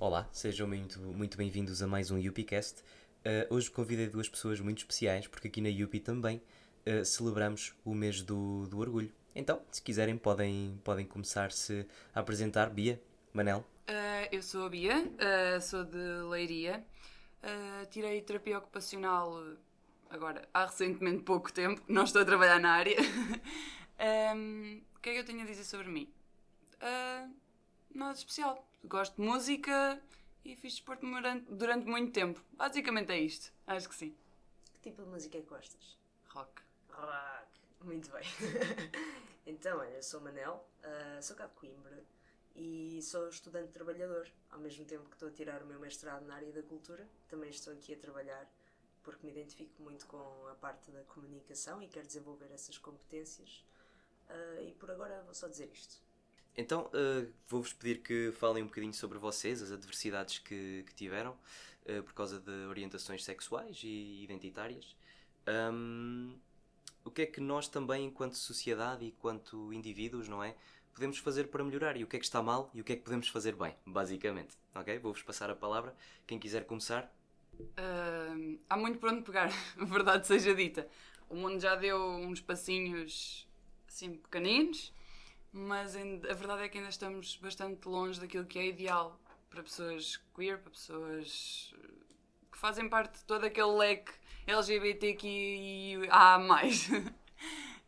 Olá, sejam muito, muito bem-vindos a mais um UpiCast. Uh, hoje convidei duas pessoas muito especiais, porque aqui na Yupi também uh, celebramos o mês do, do orgulho. Então, se quiserem, podem, podem começar-se a apresentar. Bia, Manel. Uh, eu sou a Bia, sou de Leiria. tirei terapia ocupacional agora há recentemente pouco tempo, não estou a trabalhar na área. um, o que é que eu tenho a dizer sobre mim? Nada especial. Gosto de música e fiz desporto durante, muito tempo. Basicamente é isto. Acho que sim. Que tipo de música é que gostas? Rock. Rock. Muito bem. então, olha, eu sou Manel, uh, sou cá de Coimbra e sou estudante trabalhador. Ao mesmo tempo que estou a tirar o meu mestrado na área da cultura, também estou aqui a trabalhar porque me identifico muito com a parte da comunicação e quero desenvolver essas competências. Uh, e por agora vou só dizer isto. Então, uh, vou-vos pedir que falem um bocadinho sobre vocês, as adversidades que, que tiveram uh, por causa de orientações sexuais e identitárias. Um, o que é que nós também, enquanto sociedade e enquanto indivíduos, não é? Podemos fazer para melhorar e o que é que está mal e o que é que podemos fazer bem, basicamente. Ok? Vou-vos passar a palavra. Quem quiser começar. Uh, há muito por onde pegar, verdade seja dita. O mundo já deu uns passinhos assim pequeninos mas a verdade é que ainda estamos bastante longe daquilo que é ideal para pessoas queer, para pessoas que fazem parte de todo aquele leque LGBTQIA.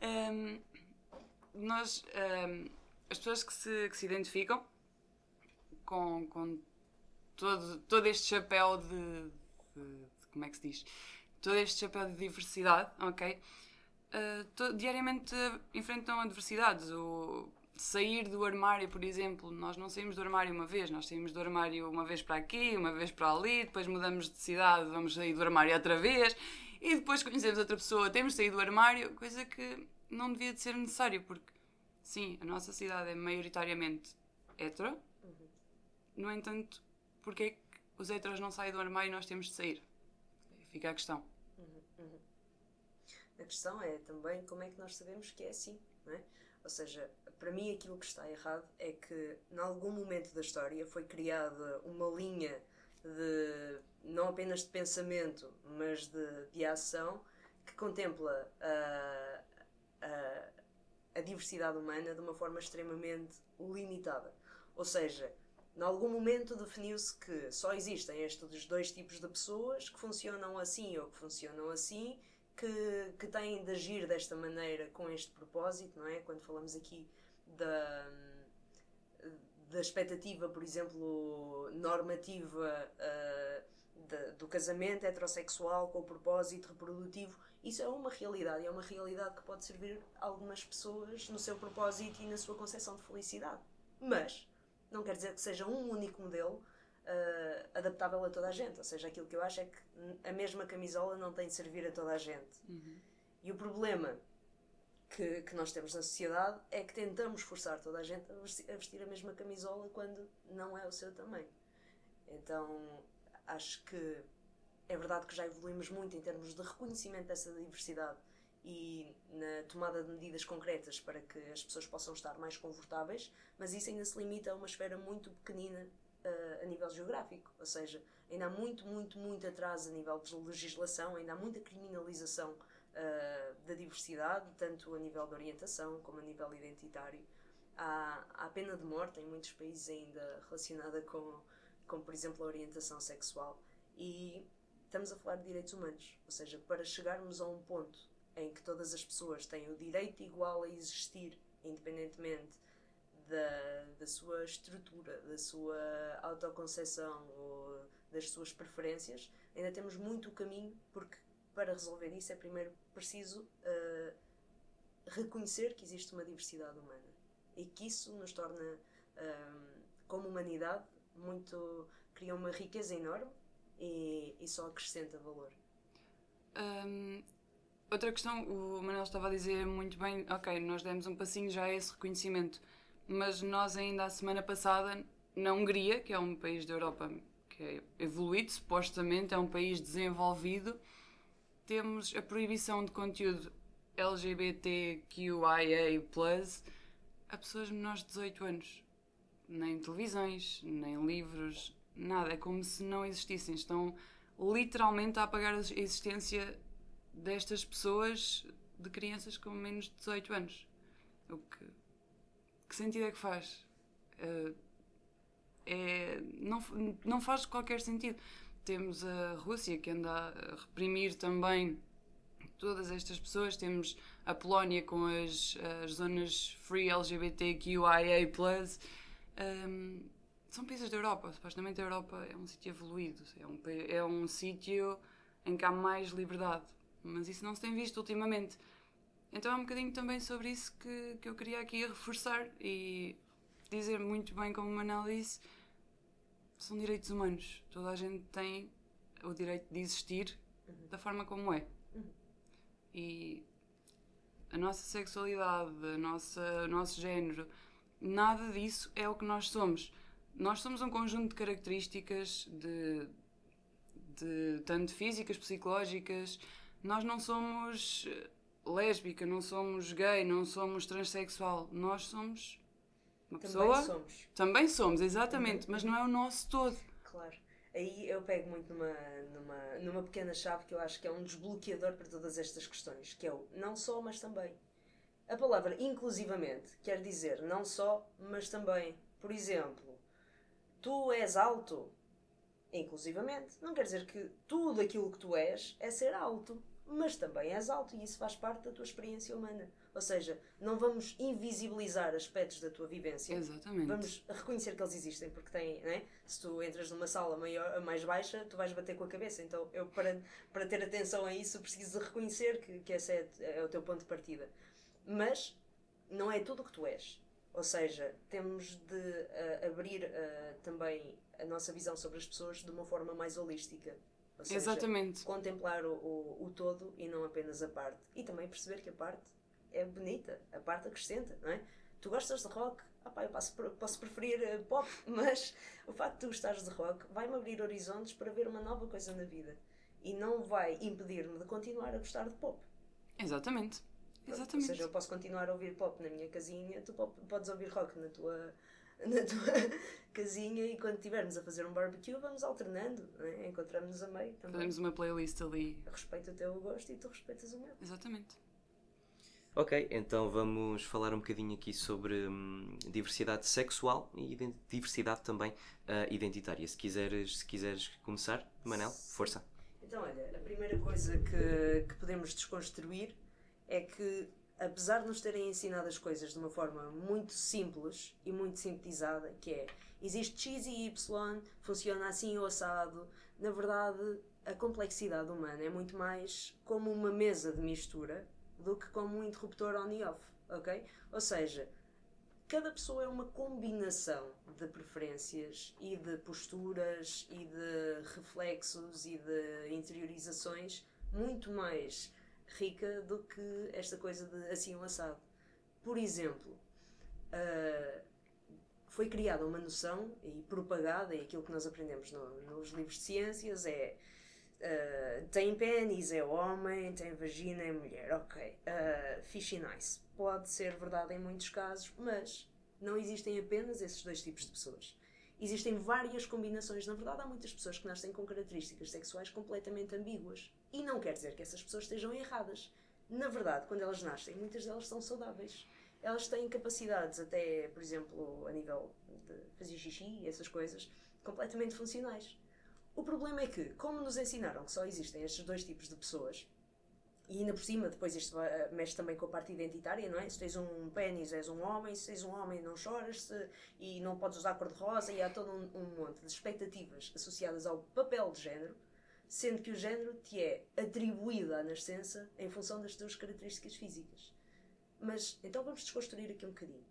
um, nós, um, as pessoas que se, que se identificam com, com todo, todo este chapéu de, de, de, Como é que se diz? Todo este chapéu de diversidade, ok? Uh, diariamente enfrentam adversidades. O, sair do armário, por exemplo, nós não saímos do armário uma vez, nós saímos do armário uma vez para aqui, uma vez para ali, depois mudamos de cidade, vamos sair do armário outra vez, e depois conhecemos outra pessoa, temos de sair do armário, coisa que não devia de ser necessário, porque sim, a nossa cidade é maioritariamente hetero, no entanto, porque é que os heteros não saem do armário e nós temos de sair? Fica a questão. Uhum, uhum. A questão é também como é que nós sabemos que é assim, não é? Ou seja, para mim aquilo que está errado é que, em algum momento da história, foi criada uma linha de não apenas de pensamento, mas de, de ação que contempla a, a, a diversidade humana de uma forma extremamente limitada. Ou seja, em algum momento definiu-se que só existem estes dois tipos de pessoas que funcionam assim ou que funcionam assim que, que têm de agir desta maneira com este propósito, não é? Quando falamos aqui da, da expectativa, por exemplo, normativa uh, de, do casamento heterossexual com o propósito reprodutivo, isso é uma realidade, é uma realidade que pode servir algumas pessoas no seu propósito e na sua concepção de felicidade. Mas não quer dizer que seja um único modelo uh, adaptável a toda a gente. Ou seja, aquilo que eu acho é que a mesma camisola não tem de servir a toda a gente. Uhum. E o problema que, que nós temos na sociedade é que tentamos forçar toda a gente a vestir, a vestir a mesma camisola quando não é o seu também. Então acho que é verdade que já evoluímos muito em termos de reconhecimento dessa diversidade e na tomada de medidas concretas para que as pessoas possam estar mais confortáveis, mas isso ainda se limita a uma esfera muito pequenina uh, a nível geográfico, ou seja, ainda há muito, muito, muito atrás a nível de legislação, ainda há muita criminalização uh, da diversidade, tanto a nível de orientação como a nível identitário. Há, há pena de morte em muitos países ainda relacionada com, com, por exemplo, a orientação sexual. E estamos a falar de direitos humanos, ou seja, para chegarmos a um ponto em que todas as pessoas têm o direito igual a existir, independentemente da, da sua estrutura, da sua autoconcepção ou das suas preferências, ainda temos muito caminho, porque para resolver isso é primeiro preciso uh, reconhecer que existe uma diversidade humana e que isso nos torna, uh, como humanidade, muito. cria uma riqueza enorme e, e só acrescenta valor. Um, outra questão, o Manuel estava a dizer muito bem, ok, nós demos um passinho já a esse reconhecimento mas nós ainda a semana passada, na Hungria, que é um país da Europa que é evoluído, supostamente é um país desenvolvido, temos a proibição de conteúdo LGBTQIA+, a pessoas menores de 18 anos. Nem televisões, nem livros, nada, é como se não existissem. Estão literalmente a apagar a existência destas pessoas, de crianças com menos de 18 anos. O que, que sentido é que faz? Uh, é, não, não faz qualquer sentido. Temos a Rússia que anda a reprimir também todas estas pessoas. Temos a Polónia com as, as zonas free LGBTQIA. Um, são países da Europa. Supostamente a Europa é um sítio evoluído, é um, é um sítio em que há mais liberdade. Mas isso não se tem visto ultimamente. Então é um bocadinho também sobre isso que, que eu queria aqui reforçar e dizer muito bem como o Manel disse, são direitos humanos. Toda a gente tem o direito de existir uhum. da forma como é. Uhum. E a nossa sexualidade, a nossa, o nosso género, nada disso é o que nós somos. Nós somos um conjunto de características, de, de tanto físicas, psicológicas. Nós não somos lésbica, não somos gay, não somos transexual. Nós somos uma Também pessoa. somos. Também somos, exatamente, uhum. mas não é o nosso todo. Claro. Aí eu pego muito numa, numa, numa pequena chave que eu acho que é um desbloqueador para todas estas questões, que é o não só, mas também. A palavra inclusivamente quer dizer não só, mas também. Por exemplo, tu és alto, inclusivamente, não quer dizer que tudo aquilo que tu és é ser alto mas também és alto e isso faz parte da tua experiência humana. Ou seja, não vamos invisibilizar aspectos da tua vivência. Exatamente. Vamos reconhecer que eles existem, porque têm, né? se tu entras numa sala maior, mais baixa, tu vais bater com a cabeça. Então, eu, para, para ter atenção a isso, preciso reconhecer que, que esse é, é o teu ponto de partida. Mas não é tudo o que tu és. Ou seja, temos de uh, abrir uh, também a nossa visão sobre as pessoas de uma forma mais holística. Ou seja, Exatamente. contemplar o, o, o, todo e não apenas a parte. E também perceber que a parte é bonita, a parte acrescenta, não é? Tu gostas de rock? Ah pá, eu posso, posso preferir uh, pop, mas o facto de tu gostares de rock vai-me abrir horizontes para ver uma nova coisa na vida. E não vai impedir-me de continuar a gostar de pop. Exatamente. Exatamente. Ou seja, eu posso continuar a ouvir pop na minha casinha, tu podes ouvir rock na tua, na tua casinha e quando estivermos a fazer um barbecue vamos alternando, é? encontramos-nos a meio também. Fazemos uma playlist ali. Eu respeito o teu gosto e tu respeitas o meu. Exatamente. Ok, então vamos falar um bocadinho aqui sobre hum, diversidade sexual e diversidade também uh, identitária. Se quiseres, se quiseres começar, Manel, força. Então, olha, a primeira coisa que, que podemos desconstruir é que apesar de nos terem ensinado as coisas de uma forma muito simples e muito sintetizada, que é existe X e Y, funciona assim ou assado, na verdade a complexidade humana é muito mais como uma mesa de mistura do que como um interruptor on e off, ok? Ou seja, cada pessoa é uma combinação de preferências e de posturas e de reflexos e de interiorizações muito mais rica do que esta coisa de assim um assado. Por exemplo, uh, foi criada uma noção e propagada, e aquilo que nós aprendemos no, nos livros de ciências é uh, tem pênis é homem, tem vagina é mulher. Ok, uh, fish nice. Pode ser verdade em muitos casos, mas não existem apenas esses dois tipos de pessoas. Existem várias combinações. Na verdade, há muitas pessoas que nascem com características sexuais completamente ambíguas. E não quer dizer que essas pessoas estejam erradas. Na verdade, quando elas nascem, muitas delas são saudáveis. Elas têm capacidades, até, por exemplo, a nível de fazer xixi e essas coisas, completamente funcionais. O problema é que, como nos ensinaram que só existem estes dois tipos de pessoas, e ainda por cima, depois isto mexe também com a parte identitária, não é? Se tens um pênis, és um homem, se tens um homem, não choras -se, e não podes usar cor-de-rosa, e há todo um, um monte de expectativas associadas ao papel de género sendo que o género te é atribuído à nascença em função das tuas características físicas. Mas então vamos desconstruir aqui um bocadinho.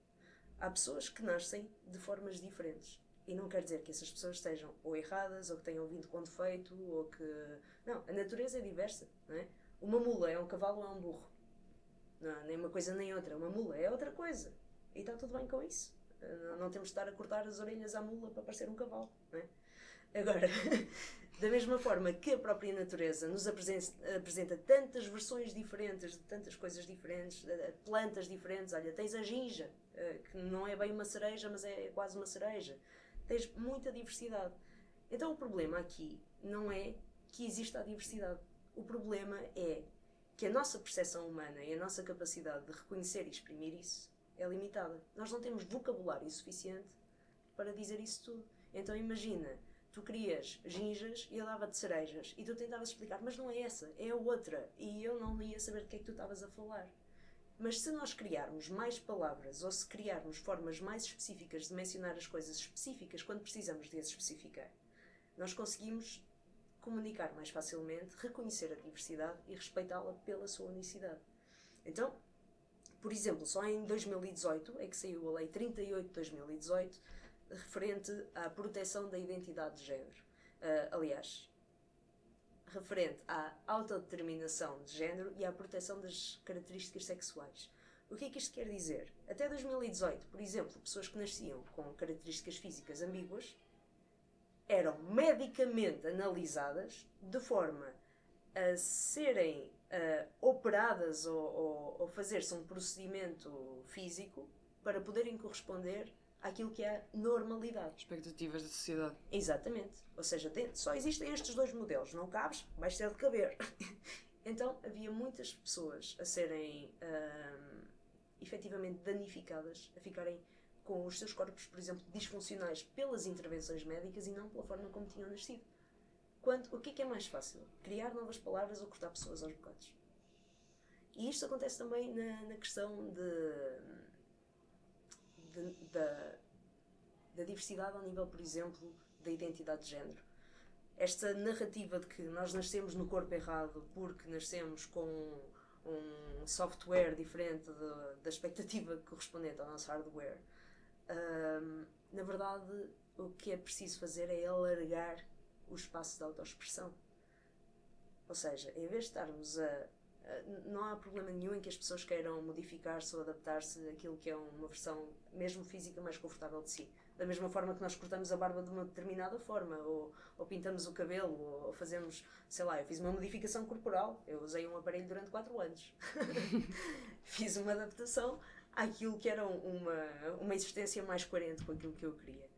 Há pessoas que nascem de formas diferentes. E não quer dizer que essas pessoas estejam ou erradas, ou que tenham vindo com defeito, ou que. Não, a natureza é diversa, não é? Uma mula é um cavalo ou é um burro. Não, nem uma coisa nem outra. Uma mula é outra coisa. E está tudo bem com isso. Não temos de estar a cortar as orelhas à mula para parecer um cavalo, não é? Agora, Da mesma forma que a própria natureza nos apresenta, apresenta tantas versões diferentes de tantas coisas diferentes, plantas diferentes. Olha, tens a ginja, eh, que não é bem uma cereja, mas é quase uma cereja. Tens muita diversidade. Então o problema aqui não é que exista a diversidade. O problema é que a nossa percepção humana e a nossa capacidade de reconhecer e exprimir isso é limitada. Nós não temos vocabulário suficiente para dizer isso tudo. Então imagina, tu querias ginjas e eu dava-te cerejas e tu tentavas explicar, mas não é essa, é a outra. E eu não ia saber de que é que tu estavas a falar. Mas se nós criarmos mais palavras ou se criarmos formas mais específicas de mencionar as coisas específicas quando precisamos de as especificar, nós conseguimos comunicar mais facilmente, reconhecer a diversidade e respeitá-la pela sua unicidade. Então, por exemplo, só em 2018 é que saiu a Lei 38 de 2018 referente à proteção da identidade de género. Uh, aliás, referente à autodeterminação de género e à proteção das características sexuais. O que é que isto quer dizer? Até 2018, por exemplo, pessoas que nasciam com características físicas ambíguas eram medicamente analisadas de forma a serem uh, operadas ou, ou, ou fazer-se um procedimento físico para poderem corresponder àquilo que é a normalidade. Expectativas da sociedade. Exatamente. Ou seja, só existem estes dois modelos. Não cabes, vais ter de caber. então havia muitas pessoas a serem uh, efetivamente danificadas, a ficarem com os seus corpos, por exemplo, disfuncionais pelas intervenções médicas e não pela forma como tinham nascido. Quando, o que é, que é mais fácil? Criar novas palavras ou cortar pessoas aos bocados? E isto acontece também na, na questão de, de, da, da diversidade ao nível, por exemplo, da identidade de género. Esta narrativa de que nós nascemos no corpo errado porque nascemos com um software diferente da expectativa correspondente ao nosso hardware um, na verdade, o que é preciso fazer é alargar o espaço de autoexpressão. Ou seja, em vez de estarmos a, a. não há problema nenhum em que as pessoas queiram modificar-se ou adaptar-se àquilo que é uma versão, mesmo física, mais confortável de si. Da mesma forma que nós cortamos a barba de uma determinada forma, ou, ou pintamos o cabelo, ou fazemos, sei lá, eu fiz uma modificação corporal, eu usei um aparelho durante 4 anos. fiz uma adaptação àquilo que era uma, uma existência mais coerente com aquilo que eu queria.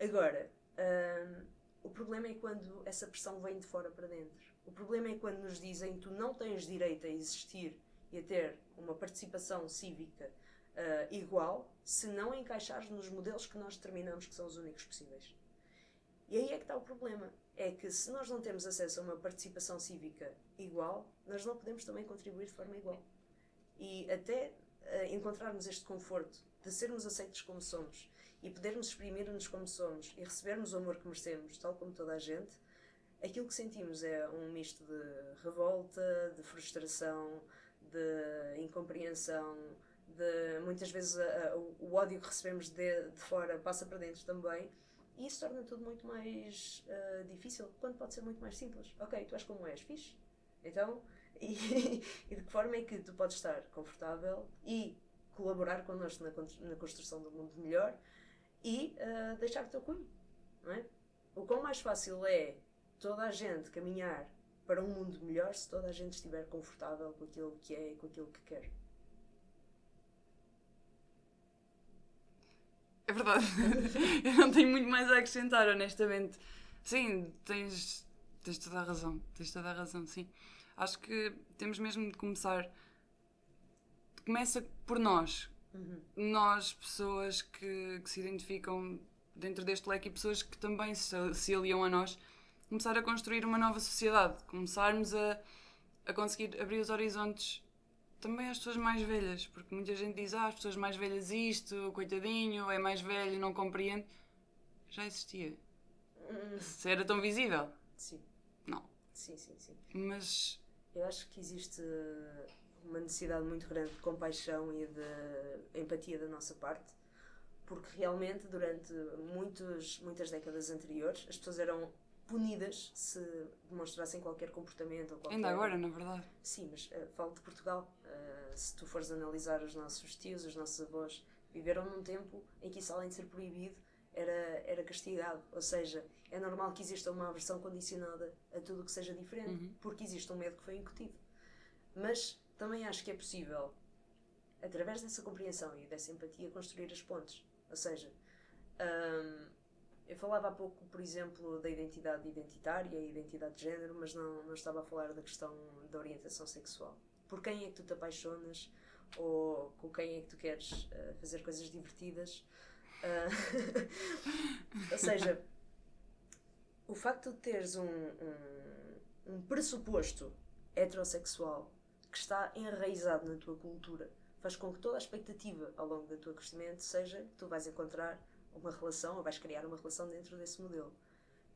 Agora, hum, o problema é quando essa pressão vem de fora para dentro. O problema é quando nos dizem tu não tens direito a existir e a ter uma participação cívica uh, igual se não encaixares nos modelos que nós determinamos que são os únicos possíveis. E aí é que está o problema. É que se nós não temos acesso a uma participação cívica igual, nós não podemos também contribuir de forma igual. E até encontrarmos este conforto de sermos aceitos como somos e podermos exprimir-nos como somos e recebermos o amor que merecemos, tal como toda a gente, aquilo que sentimos é um misto de revolta, de frustração, de incompreensão, de muitas vezes o ódio que recebemos de, de, fora passa para dentro também. E isso torna tudo muito mais uh, difícil, quando pode ser muito mais simples. Ok, tu és como és, fixe. Então, e, e, de que forma é que tu podes estar confortável e colaborar connosco na, na construção um mundo melhor e uh, deixar o teu cunho, não é? O quão mais fácil é toda a gente caminhar para um mundo melhor se toda a gente estiver confortável com aquilo que é e com aquilo que quer. É verdade. Eu não tenho muito mais a acrescentar, honestamente. Sim, tens, tens toda a razão. Tens toda a razão, sim. Acho que temos mesmo de começar. Começa por nós. Uhum. Nós, pessoas que, que, se identificam dentro deste leque e pessoas que também se, se aliam a nós, começar a construir uma nova sociedade. Começarmos a, a conseguir abrir os horizontes também às pessoas mais velhas, porque muita gente diz: ah, as pessoas mais velhas, isto, coitadinho, é mais velho, não compreende. Já existia. Hum. Se era tão visível. Sim. Não. Sim, sim, sim. Mas eu acho que existe uma necessidade muito grande de compaixão e de empatia da nossa parte, porque realmente durante muitos, muitas décadas anteriores as pessoas eram punidas se demonstrassem qualquer comportamento ou qualquer... Ainda agora, na verdade. Sim, mas uh, falo de Portugal. Uh, se tu fores analisar os nossos tios, os nossos avós, viveram num tempo em que isso, além de ser proibido, era, era castigado. Ou seja, é normal que exista uma aversão condicionada a tudo o que seja diferente, uhum. porque existe um medo que foi incutido. Mas também acho que é possível, através dessa compreensão e dessa empatia, construir as pontes. Ou seja, hum, Eu falava há pouco, por exemplo, da identidade identitária e identidade de género, mas não, não estava a falar da questão da orientação sexual. Por quem é que tu te apaixonas? Ou com quem é que tu queres uh, fazer coisas divertidas? Uh, ou seja, o facto de teres um, um, um pressuposto heterossexual que está enraizado na tua cultura faz com que toda a expectativa ao longo do teu crescimento seja que tu vais encontrar uma relação ou vais criar uma relação dentro desse modelo.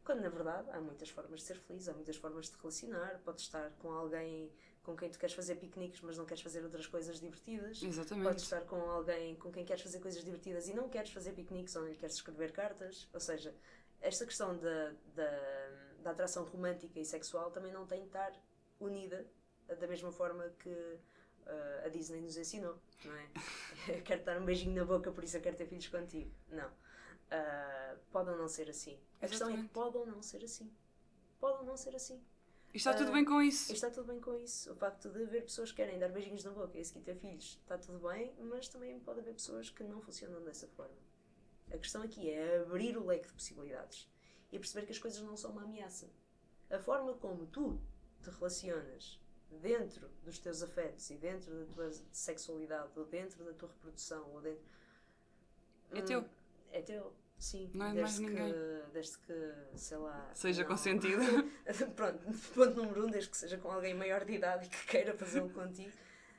Quando na verdade há muitas formas de ser feliz, há muitas formas de te relacionar, podes estar com alguém com quem tu queres fazer piqueniques, mas não queres fazer outras coisas divertidas. Exatamente. Podes estar com alguém com quem queres fazer coisas divertidas e não queres fazer piqueniques ou não lhe queres escrever cartas. Ou seja, esta questão da, da, da atração romântica e sexual também não tem de estar unida da mesma forma que uh, a Disney nos ensinou, não é? quero dar um beijinho na boca, por isso eu quero ter filhos contigo. Não. Uh, pode ou não ser assim. A Exatamente. questão é que pode ou não ser assim. Pode ou não ser assim. E está tudo bem com isso. Está tudo bem com isso. O facto de haver pessoas que querem dar beijinhos na boca e seguir ter filhos, está tudo bem, mas também pode haver pessoas que não funcionam dessa forma. A questão aqui é abrir o leque de possibilidades e perceber que as coisas não são uma ameaça. A forma como tu te relacionas dentro dos teus afetos e dentro da tua sexualidade ou dentro da tua reprodução ou dentro. É teu. Hum, é teu. Sim, não é desde, mais que, ninguém. desde que, sei lá. Seja não... consentido. Pronto, ponto número um, desde que seja com alguém maior de idade e que queira fazê-lo contigo.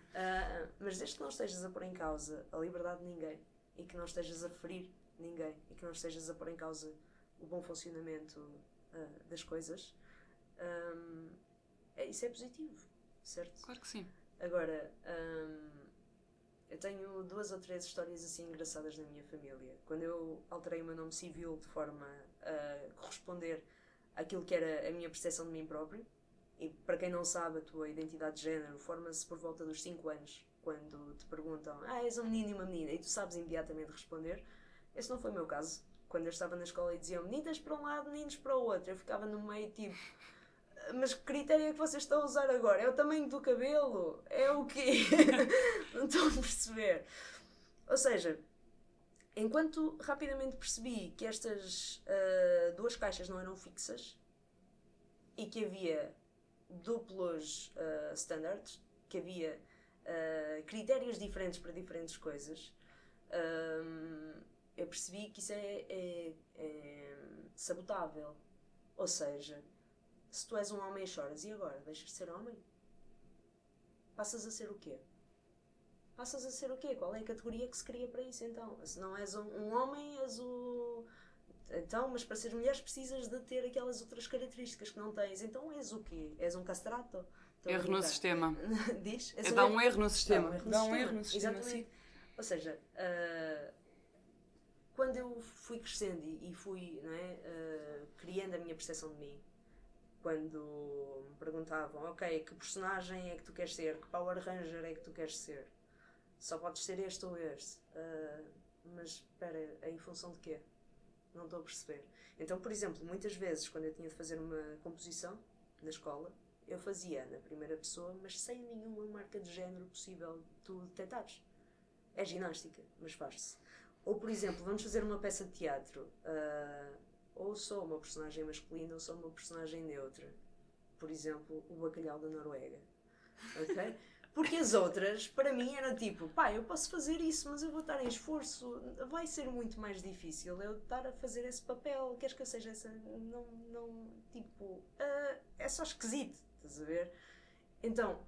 Uh, mas desde que não estejas a pôr em causa a liberdade de ninguém e que não estejas a ferir ninguém e que não estejas a pôr em causa o bom funcionamento uh, das coisas, um, é, isso é positivo, certo? Claro que sim. Agora, um, eu tenho duas ou três histórias assim engraçadas na minha família. Quando eu alterei o meu nome civil de forma a corresponder àquilo que era a minha percepção de mim próprio, e para quem não sabe, a tua identidade de género forma-se por volta dos 5 anos, quando te perguntam, ah, és um menino e uma menina, e tu sabes imediatamente responder. Esse não foi o meu caso. Quando eu estava na escola e diziam meninas para um lado, meninos para o outro, eu ficava no meio tipo mas que critério é que vocês estão a usar agora? É o tamanho do cabelo? É o quê? não estão a perceber. Ou seja, enquanto rapidamente percebi que estas uh, duas caixas não eram fixas e que havia duplos uh, standards, que havia uh, critérios diferentes para diferentes coisas, eu percebi que isso é, é, é sabotável. Ou seja, se tu és um homem e choras, e agora? Deixas de ser homem? Passas a ser o quê? Passas a ser o quê? Qual é a categoria que se cria para isso então? Se não és um, um homem, és o. Então, mas para ser mulher precisas de ter aquelas outras características que não tens. Então és o quê? És um castrato? Estou erro no sistema. Diz? É, dá um erro no sistema. Dá um erro no sistema. Exatamente. Sim. Ou seja, uh, quando eu fui crescendo e fui é, uh, criando a minha percepção de mim, quando me perguntavam, ok, que personagem é que tu queres ser? Que Power Ranger é que tu queres ser? Só podes ser este ou este. Uh, mas espera, em função de quê? Não estou a perceber. Então, por exemplo, muitas vezes quando eu tinha de fazer uma composição na escola, eu fazia na primeira pessoa, mas sem nenhuma marca de género possível tu detectares. É ginástica, mas faz-se. Ou, por exemplo, vamos fazer uma peça de teatro. Uh, ou sou uma personagem masculina ou sou uma personagem neutra. Por exemplo, o bacalhau da Noruega. Ok? Porque as outras, para mim, era tipo, pá, eu posso fazer isso, mas eu vou estar em esforço, vai ser muito mais difícil eu estar a fazer esse papel. Queres que eu seja essa? Não, não, tipo, uh, é só esquisito, estás a ver? Então,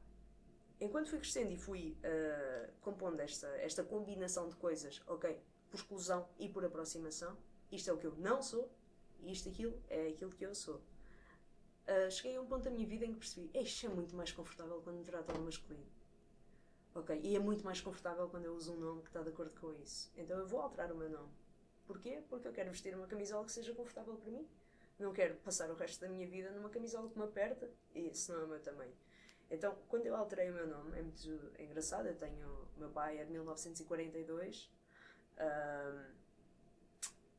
enquanto fui crescendo e fui uh, compondo esta, esta combinação de coisas, ok, por exclusão e por aproximação, isto é o que eu não sou, isto, aquilo, é aquilo que eu sou. Uh, cheguei a um ponto da minha vida em que percebi, isto é muito mais confortável quando me tratam no masculino. Ok, e é muito mais confortável quando eu uso um nome que está de acordo com isso. Então eu vou alterar o meu nome. Porquê? Porque eu quero vestir uma camisola que seja confortável para mim. Não quero passar o resto da minha vida numa camisola que me aperta e esse não é o meu tamanho. Então, quando eu alterei o meu nome, é muito engraçado. Eu tenho. O meu pai é de 1942. Um,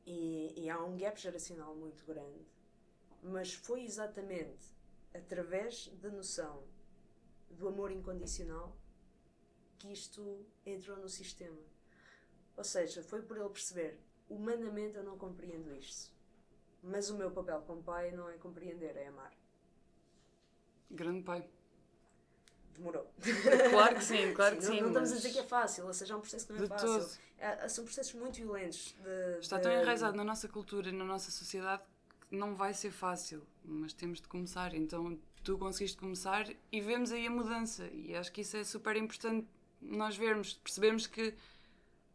e, e há um gap geracional muito grande. Mas foi exatamente através da noção do amor incondicional que isto entrou no sistema. Ou seja, foi por ele perceber, humanamente eu não compreendo isto. Mas o meu papel como pai não é compreender, é amar. Grande pai. Demorou. Claro que sim, claro que não, sim. não estamos a mas dizer que é fácil, ou seja, é um processo que não é De fácil. todo. É- são processos muito violentos. de- Está de- tão enraizado na nossa cultura e na nossa sociedade que não vai ser fácil, mas temos de começar. Então tu conseguiste começar e vemos aí a mudança. E acho que isso é super importante nós vermos, percebermos que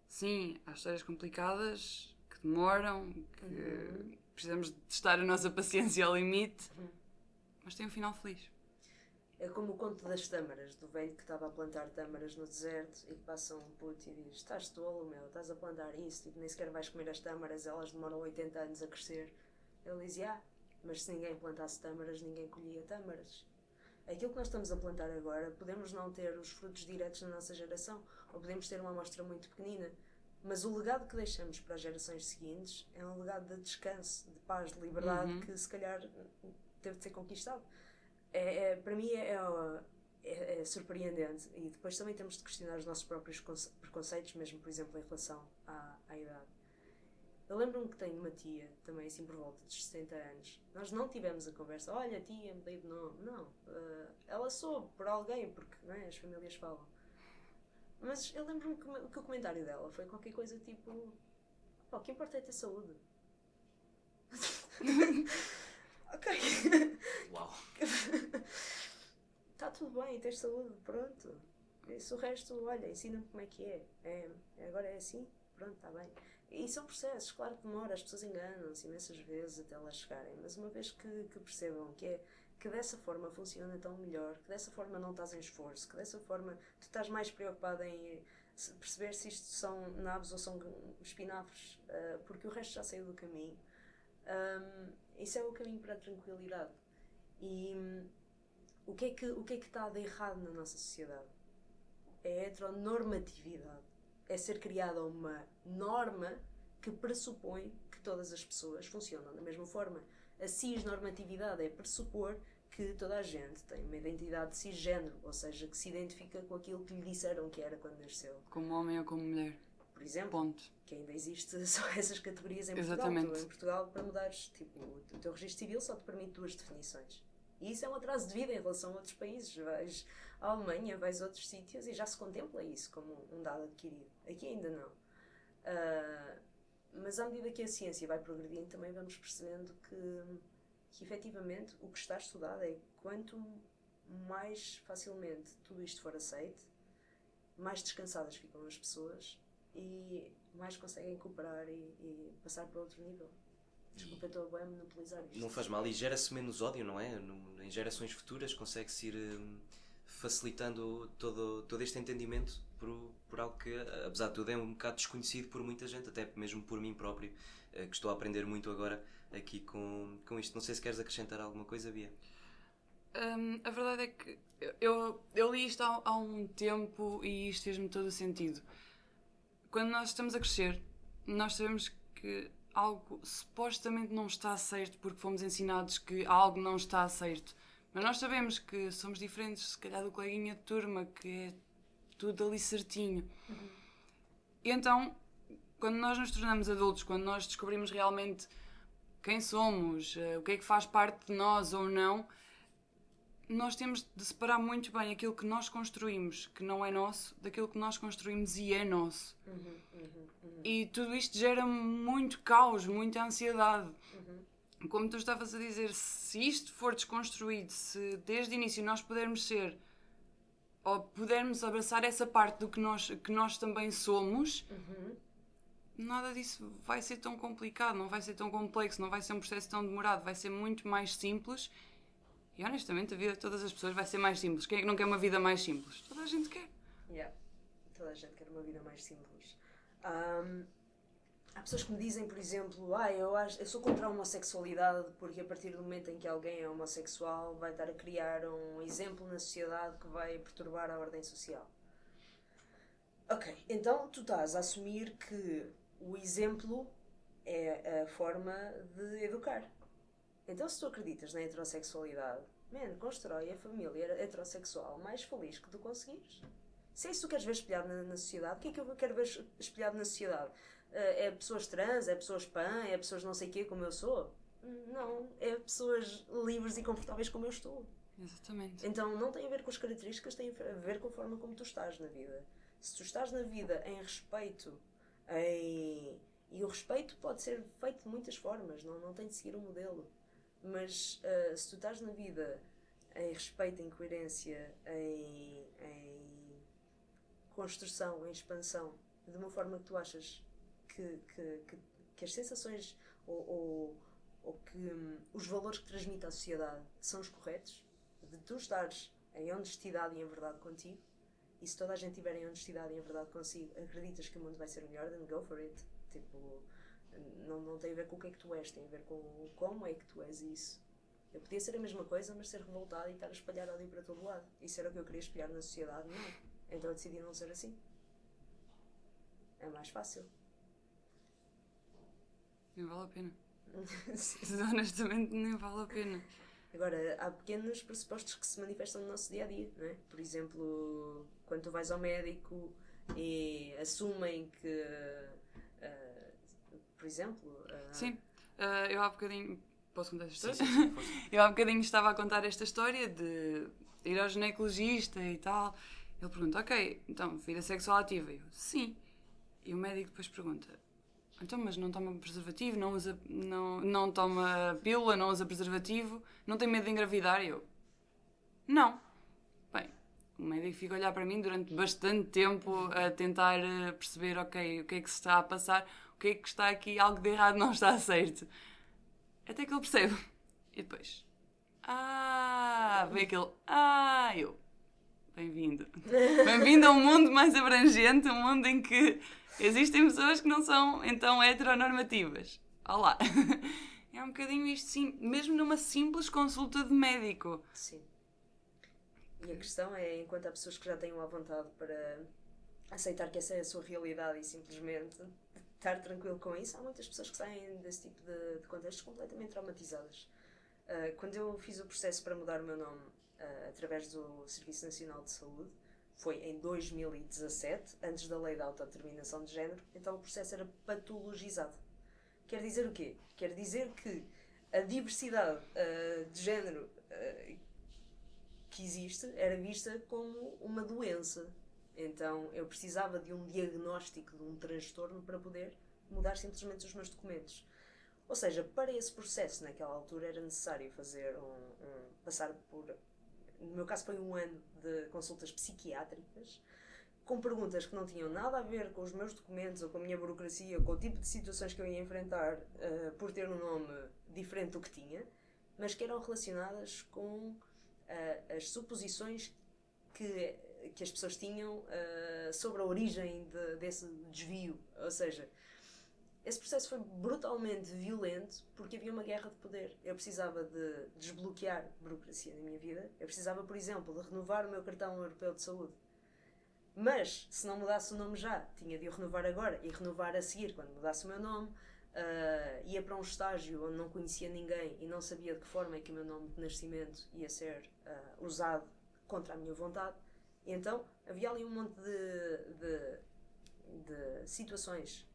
sim, há histórias complicadas que demoram, que Uhum. precisamos de testar a nossa paciência ao limite, mas tem um final feliz. É como o conto das tâmaras, do velho que estava a plantar tâmaras no deserto e que passa um puto e diz: Estás tolo, meu, estás a plantar isso, tipo, nem sequer vais comer as tâmaras, elas demoram 80 anos a crescer. Ele diz: Ah, mas se ninguém plantasse tâmaras, ninguém colhia tâmaras. Aquilo que nós estamos a plantar agora, podemos não ter os frutos diretos na nossa geração, ou podemos ter uma amostra muito pequenina, mas o legado que deixamos para as gerações seguintes é um legado de descanso, de paz, de liberdade Uhum. que se calhar teve de ser conquistado. É, é- para mim é, é- é- é surpreendente e depois também temos de questionar os nossos próprios conce- preconceitos, mesmo por exemplo em relação à, à idade. Eu lembro-me que tenho uma tia, também assim por volta dos 60 anos. Nós não tivemos a conversa, olha tia, mudei de nome. Não. eh, ela soube por alguém, porque não é, as famílias falam. Mas eu lembro-me que, que o comentário dela foi qualquer coisa tipo: "Pá, o que importa é ter saúde. ok. Uau. Está tudo bem, tens saúde, pronto. Isso o resto, olha, ensina-me como é que é. é. Agora é assim, pronto, está bem. E são processos, claro que demora, as pessoas enganam-se imensas vezes até lá chegarem, mas uma vez que, que percebam que é que dessa forma funciona tão melhor, que dessa forma não estás em esforço, que dessa forma tu estás mais preocupado em perceber se isto são nabos ou são espinafres, ah, porque o resto já saiu do caminho. Ahm, isso é o caminho para a tranquilidade. E hum, o que é que o que é que está de errado na nossa sociedade? É a heteronormatividade. É ser criada uma norma que pressupõe que todas as pessoas funcionam da mesma forma. A cisnormatividade é pressupor que toda a gente tem uma identidade cisgênero, ou seja, que se identifica com aquilo que lhe disseram que era quando nasceu. Como homem ou como mulher. Por exemplo, Ponto. que ainda existe só essas categorias em Portugal. Exatamente. Tu, em Portugal, para mudares, tipo, o teu registro civil só te permite duas definições. E isso é um atraso de vida em relação a outros países. Vais à Alemanha, vais a outros sítios e já se contempla isso como um dado adquirido. Aqui ainda não. Ah, mas à medida que a ciência vai progredindo, também vamos percebendo que, que efetivamente o que está estudado é quanto mais facilmente tudo isto for aceito, mais descansadas ficam as pessoas e mais conseguem cooperar e, e passar para outro nível. Desculpa, estou bem a monopolizar isto. Não faz mal e gera-se menos ódio, não é? No- em gerações futuras consegue-se ir hum, facilitando todo, todo este entendimento por, por algo que, apesar de tudo, é um bocado desconhecido por muita gente, até mesmo por mim próprio, eh, que estou a aprender muito agora aqui com, com isto. Não sei se queres acrescentar alguma coisa, Bia. Hum, a verdade é que eu, eu li isto há, há um tempo e isto fez-me todo o sentido. Quando nós estamos a crescer, nós sabemos que algo supostamente não está certo porque fomos ensinados que algo não está certo. Mas nós sabemos que somos diferentes, se calhar, do coleguinha de turma, que é tudo ali certinho. E então, quando nós nos tornamos adultos, quando nós descobrimos realmente quem somos, eh, o que é que faz parte de nós ou não, nós temos de separar muito bem aquilo que nós construímos, que não é nosso, daquilo que nós construímos e é nosso. E tudo isto gera muito caos, muita ansiedade. Como tu estavas a dizer, se isto for desconstruído, se desde o início nós pudermos ser ou pudermos abraçar essa parte do que nós, que nós também somos, nada disso vai ser tão complicado, não vai ser tão complexo, não vai ser um processo tão demorado, vai ser muito mais simples. E honestamente, a vida de todas as pessoas vai ser mais simples. Quem é que não quer uma vida mais simples? Toda a gente quer. Yeah. Toda a gente quer uma vida mais simples. Ahm, há pessoas que me dizem, por exemplo, ah, eu, acho, eu sou contra a homossexualidade porque a partir do momento em que alguém é homossexual vai estar a criar um exemplo na sociedade que vai perturbar a ordem social. Ok, então tu estás a assumir que o exemplo é a forma de educar. Então, se tu acreditas na heterossexualidade, man, constrói a família heterossexual mais feliz que tu conseguires. Se é isso que tu queres ver espelhado na, na sociedade, o que é que eu quero ver espelhado na sociedade? Eh, é pessoas trans, é pessoas pan, é pessoas não sei quê como eu sou? Não, é pessoas livres e confortáveis como eu estou. Exatamente. Então não tem a ver com as características, tem a ver com a forma como tu estás na vida. Se tu estás na vida em respeito, em... e o respeito pode ser feito de muitas formas, não, não tem de seguir um modelo. Mas uh, se tu estás na vida em respeito, em coerência, em, em construção, em expansão, de uma forma que tu achas que, que, que, que as sensações ou, ou, ou que hum, os valores que transmite à sociedade são os corretos, de tu estares em honestidade e em verdade contigo, e se toda a gente tiver em honestidade e em verdade consigo, acreditas que o mundo vai ser melhor, then go for it. Tipo, não, não tem a ver com o que é que tu és, tem a ver com como é que tu és isso. Eu podia ser a mesma coisa, mas ser revoltada e estar a espalhar ódio para todo lado. Isso era o que eu queria espalhar na sociedade? Não. Então eu decidi não ser assim. É mais fácil. Nem vale a pena. Honestamente, nem vale a pena. Agora, há pequenos pressupostos que se manifestam no nosso dia a dia, não é? Por exemplo, quando tu vais ao médico e assumem que. Por exemplo. Uh... Sim, uh, eu há bocadinho. Posso contar esta história? Sim, sim, sim, eu há bocadinho estava a contar esta história de ir ao ginecologista e tal. Ele pergunta: Ok, então, vida sexual ativa? Eu, sim. E o médico depois pergunta: então, mas não toma preservativo, não usa, não, não toma pílula, não usa preservativo, não tem medo de engravidar? Eu, não. Bem, o médico fica a olhar para mim durante bastante tempo a tentar eh, perceber, ok, o que é que se está a passar, que é que está aqui, algo de errado não está certo. Até que ele percebe. E depois, ah, vem aquele, ah, eu, bem-vindo. Bem-vindo a um mundo mais abrangente, um mundo em que Existem pessoas que não são então heteronormativas. Olá. É um bocadinho isto, sim, mesmo numa simples consulta de médico. Sim. E a questão é, enquanto há pessoas que já tenham a vontade para aceitar que essa é a sua realidade e simplesmente estar tranquilo com isso, há muitas pessoas que saem desse tipo de, de contextos completamente traumatizadas. Uh, quando eu fiz o processo para mudar o meu nome uh, através do Serviço Nacional de Saúde, foi em 2017, antes da lei da autodeterminação de género, então o processo era patologizado. Quer dizer o quê? Quer dizer que a diversidade uh, de género que existe era vista como uma doença. Então eu precisava de um diagnóstico de um transtorno para poder mudar simplesmente os meus documentos. Ou seja, para esse processo naquela altura era necessário fazer um, um passar por no meu caso foi um ano de consultas psiquiátricas, com perguntas que não tinham nada a ver com os meus documentos ou com a minha burocracia, ou com o tipo de situações que eu ia enfrentar uh, por ter um nome diferente do que tinha, mas que eram relacionadas com uh, as suposições que, que as pessoas tinham uh, sobre a origem de, desse desvio. Ou seja, esse processo foi brutalmente violento porque havia uma guerra de poder. Eu precisava de desbloquear burocracia na minha vida. Eu precisava, por exemplo, de renovar o meu cartão europeu de saúde. Mas, se não mudasse o nome já, tinha de o renovar agora e renovar a seguir, quando mudasse o meu nome. Uh, ia para um estágio onde não conhecia ninguém e não sabia de que forma é que o meu nome de nascimento ia ser uh, usado contra a minha vontade. E então havia ali um monte de, de, de situações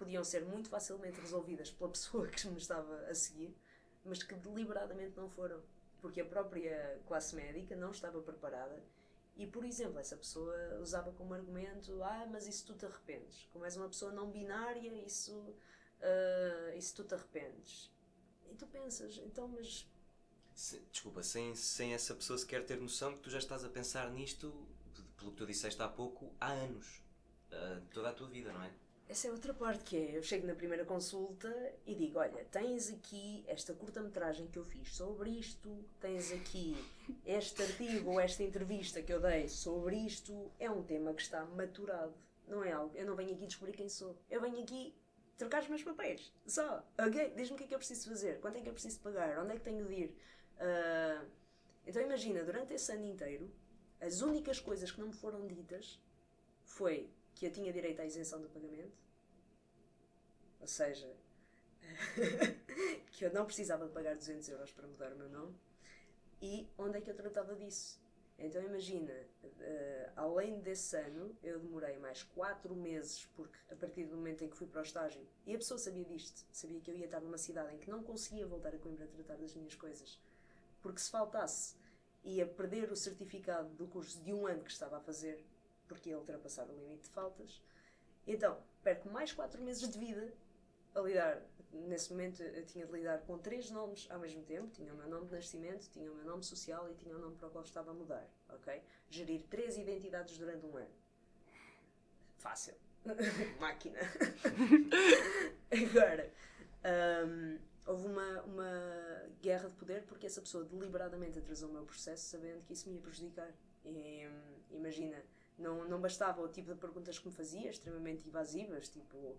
podiam ser muito facilmente resolvidas pela pessoa que me estava a seguir, mas que deliberadamente não foram, porque a própria classe médica não estava preparada e, por exemplo, essa pessoa usava como argumento: Ah, mas isso tu te arrependes. Como és uma pessoa não binária, isso, uh, isso tu te arrependes. E tu pensas, então, mas. Desculpa, sem, sem essa pessoa sequer ter noção que tu já estás a pensar nisto, pelo que tu disseste há pouco, há anos. Uh, toda a tua vida, não é? Essa é outra parte que é, eu chego na primeira consulta e digo, olha, tens aqui esta curta-metragem que eu fiz sobre isto, tens aqui este artigo ou esta entrevista que eu dei sobre isto, é um tema que está maturado, não é algo, eu não venho aqui descobrir quem sou, eu venho aqui trocar os meus papéis, só, ok? Diz-me o que é que eu preciso fazer, quanto é que eu preciso pagar, onde é que tenho de ir. Uh, então imagina, durante esse ano inteiro, as únicas coisas que não me foram ditas foi que eu tinha direito à isenção do pagamento, ou seja, que eu não precisava de pagar 200 euros para mudar o meu nome, e onde é que eu tratava disso? Então imagina, uh, além desse ano, eu demorei mais 4 meses, porque a partir do momento em que fui para o estágio, e a pessoa sabia disto, sabia que eu ia estar numa cidade em que não conseguia voltar a Coimbra a tratar das minhas coisas, porque se faltasse, ia perder o certificado do curso de um ano que estava a fazer, porque ia ultrapassar o limite de faltas. Então, perco mais 4 meses de vida a lidar nesse momento eu tinha de lidar com três nomes ao mesmo tempo. Tinha o meu nome de nascimento, tinha o meu nome social e tinha o nome para o qual estava a mudar, ok? Gerir três identidades durante um ano. Fácil. Máquina. Agora, um, houve uma, uma guerra de poder porque essa pessoa deliberadamente atrasou o meu processo sabendo que isso me ia prejudicar. E, um, imagina, não, não bastava o tipo de perguntas que me fazia, extremamente evasivas, tipo,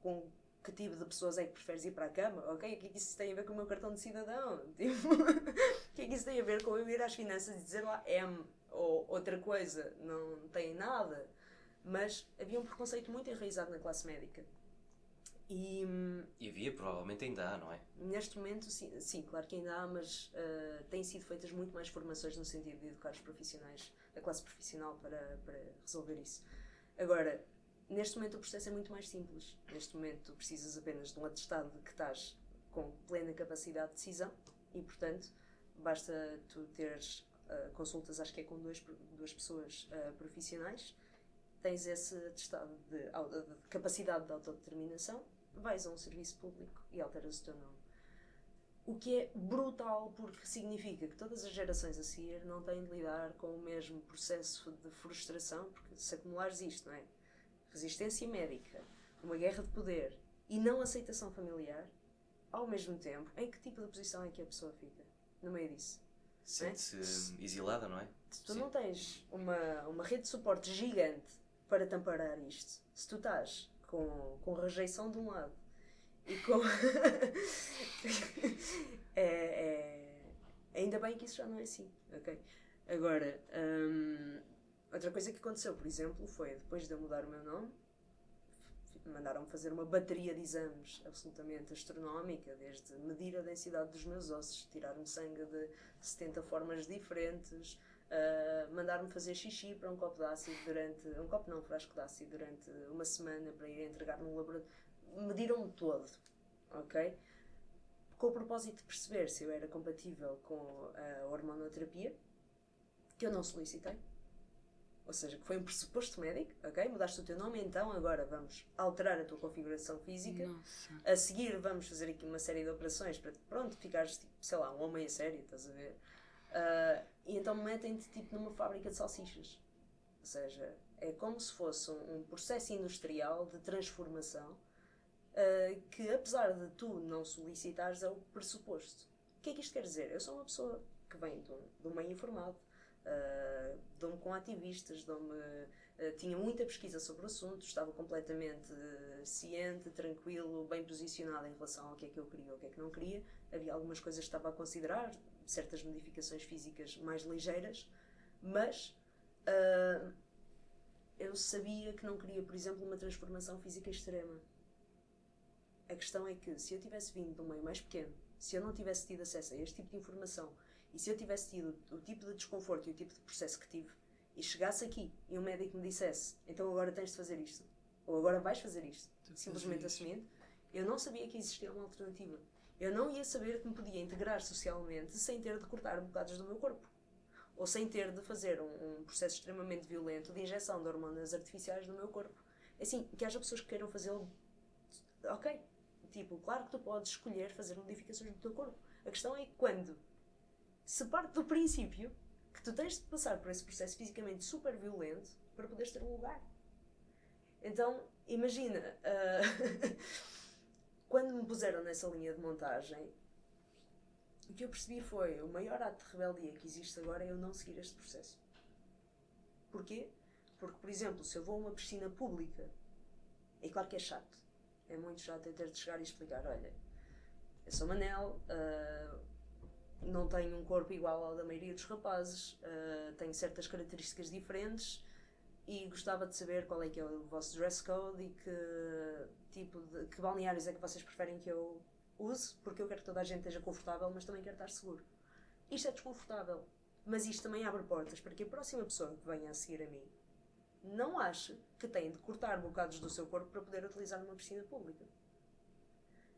com que tipo de pessoas é que preferes ir para a cama? Ok, o que é que isso tem a ver com o meu cartão de cidadão? Tipo, o que é que isso tem a ver com eu ir às finanças e dizer lá M ou outra coisa? Não tem nada. Mas havia um preconceito muito enraizado na classe médica. E, e havia, provavelmente ainda há, não é? Neste momento, sim, sim claro que ainda há, mas uh, têm sido feitas muito mais formações no sentido de educar os profissionais, a classe profissional, para, para resolver isso. Agora, Neste momento o processo é muito mais simples. Neste momento tu precisas apenas de um atestado de que estás com plena capacidade de decisão e, portanto, basta tu teres uh, consultas, acho que é com dois, duas pessoas uh, profissionais, tens esse atestado de, de, capacidade de autodeterminação, vais a um serviço público e alteras o teu nome. O que é brutal porque significa que todas as gerações a seguir não têm de lidar com o mesmo processo de frustração, porque se acumulares isto, não é? resistência médica, uma guerra de poder e não aceitação familiar, ao mesmo tempo, em que tipo de posição é que a pessoa fica no meio disso? Sente-se é? exilada, não é? Se tu Sim. não tens uma, uma rede de suporte gigante para te amparar isto, se tu estás com, com rejeição de um lado e com. é, é, ainda bem que isso já não é assim, ok? Agora, hum, Outra coisa que aconteceu, por exemplo, foi depois de eu mudar o meu nome, mandaram-me fazer uma bateria de exames absolutamente astronómica, desde medir a densidade dos meus ossos, tirar-me sangue de 70 formas diferentes, uh, mandar-me fazer xixi para um copo de ácido durante. um copo não, um frasco de ácido durante uma semana para ir entregar num laboratório. Mediram-me todo, ok? Com o propósito de perceber se eu era compatível com a hormonoterapia, que eu não solicitei ou seja, que foi um pressuposto médico, ok? Mudaste o teu nome, então agora vamos alterar a tua configuração física. Nossa. A seguir vamos fazer aqui uma série de operações para, pronto, ficares, tipo, sei lá, um homem a sério, estás a ver? Uh, e então metem-te, tipo, numa fábrica de salsichas. Ou seja, é como se fosse um, um processo industrial de transformação uh, que, apesar de tu não solicitares, é o pressuposto. O que é que isto quer dizer? Eu sou uma pessoa que vem de um, de um meio informado, Uh, dou-me com ativistas, dou-me, uh, tinha muita pesquisa sobre o assunto, estava completamente uh, ciente, tranquilo, bem posicionado em relação ao que é que eu queria ou o que é que não queria. Havia algumas coisas que estava a considerar, certas modificações físicas mais ligeiras, mas eu sabia que não queria, por exemplo, uma transformação física extrema. A questão é que se eu tivesse vindo de um meio mais pequeno, se eu não tivesse tido acesso a este tipo de informação e se eu tivesse tido o tipo de desconforto e o tipo de processo que tive, e chegasse aqui e um médico me dissesse: então agora tens de fazer isto, ou agora vais fazer isto, simplesmente assumindo, eu não sabia que existia uma alternativa. Eu não ia saber que me podia integrar socialmente sem ter de cortar bocados do meu corpo. Ou sem ter de fazer um, um processo extremamente violento de injeção de hormonas artificiais no meu corpo. Assim, que haja pessoas que queiram fazê-lo. Ok. Tipo, claro que tu podes escolher fazer modificações no teu corpo. A questão é quando se parte do princípio que tu tens de passar por esse processo fisicamente super violento para poderes ter um lugar. Então, imagina, uh, quando me puseram nessa linha de montagem, o que eu percebi foi o maior ato de rebeldia que existe agora é eu não seguir este processo. Porquê? Porque, por exemplo, se eu vou a uma piscina pública, é claro que é chato. É muito chato eu ter de chegar e explicar: olha, eu sou Manel, uh, não tenho um corpo igual ao da maioria dos rapazes, uh, tenho certas características diferentes e gostava de saber qual é que é o vosso dress code e que tipo de que balneários é que vocês preferem que eu use, porque eu quero que toda a gente esteja confortável, mas também quero estar seguro. Isto é desconfortável. Mas isto também abre portas para que a próxima pessoa que venha a seguir a mim não ache que tem de cortar bocados do seu corpo para poder utilizar numa piscina pública.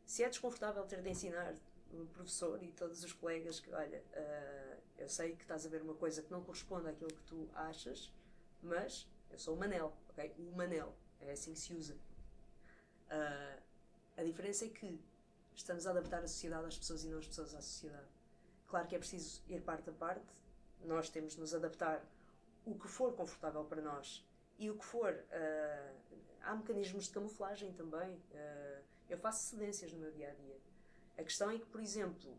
Se é desconfortável ter de ensinar o professor e todos os colegas que, olha, uh, eu sei que estás a ver uma coisa que não corresponde àquilo que tu achas, mas eu sou o Manel, ok? O Manel, é assim que se usa. Uh, a diferença é que estamos a adaptar a sociedade às pessoas e não as pessoas à sociedade. Claro que é preciso ir parte a parte, nós temos de nos adaptar o que for confortável para nós e o que for. Uh, há mecanismos de camuflagem também. Uh, eu faço cedências no meu dia a dia. A questão é que, por exemplo,